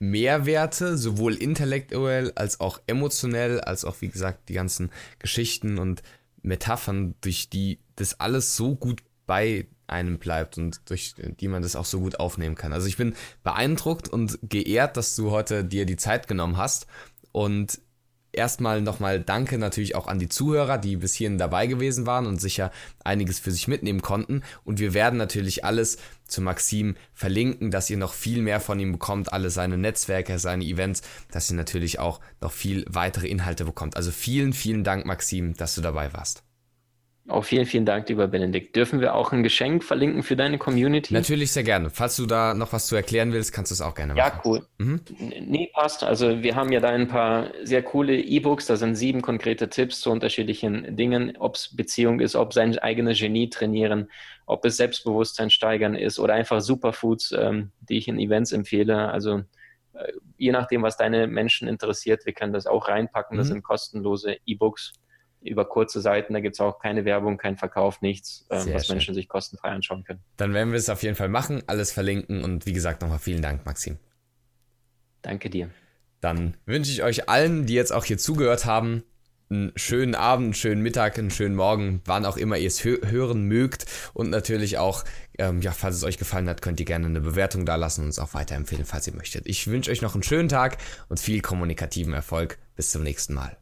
Mehrwerte, sowohl intellektuell als auch emotionell, als auch, wie gesagt, die ganzen Geschichten und Metaphern, durch die das alles so gut bei einem bleibt und durch die man das auch so gut aufnehmen kann. Also ich bin beeindruckt und geehrt, dass du heute dir die Zeit genommen hast und erstmal nochmal Danke natürlich auch an die Zuhörer, die bis hierhin dabei gewesen waren und sicher einiges für sich mitnehmen konnten. Und wir werden natürlich alles zu Maxim verlinken, dass ihr noch viel mehr von ihm bekommt, alle seine Netzwerke, seine Events, dass ihr natürlich auch noch viel weitere Inhalte bekommt. Also vielen, vielen Dank, Maxim, dass du dabei warst. Auch vielen, vielen Dank, lieber Benedikt. Dürfen wir auch ein Geschenk verlinken für deine Community? Natürlich sehr gerne. Falls du da noch was zu erklären willst, kannst du es auch gerne machen. Ja, cool. Mhm. Nee, passt. Also wir haben ja da ein paar sehr coole E-Books. Da sind sieben konkrete Tipps zu unterschiedlichen Dingen, ob es Beziehung ist, ob sein eigenes Genie trainieren, ob es Selbstbewusstsein steigern ist oder einfach Superfoods, ähm, die ich in Events empfehle. Also äh, je nachdem, was deine Menschen interessiert, wir können das auch reinpacken. Das mhm. sind kostenlose E-Books über kurze Seiten. Da gibt es auch keine Werbung, kein Verkauf, nichts, ähm, was schön. Menschen sich kostenfrei anschauen können. Dann werden wir es auf jeden Fall machen, alles verlinken und wie gesagt nochmal vielen Dank, Maxim. Danke dir. Dann wünsche ich euch allen, die jetzt auch hier zugehört haben, einen schönen Abend, einen schönen Mittag, einen schönen Morgen, wann auch immer ihr es hö hören mögt. Und natürlich auch, ähm, ja, falls es euch gefallen hat, könnt ihr gerne eine Bewertung da lassen und uns auch weiterempfehlen, falls ihr möchtet. Ich wünsche euch noch einen schönen Tag und viel kommunikativen Erfolg. Bis zum nächsten Mal.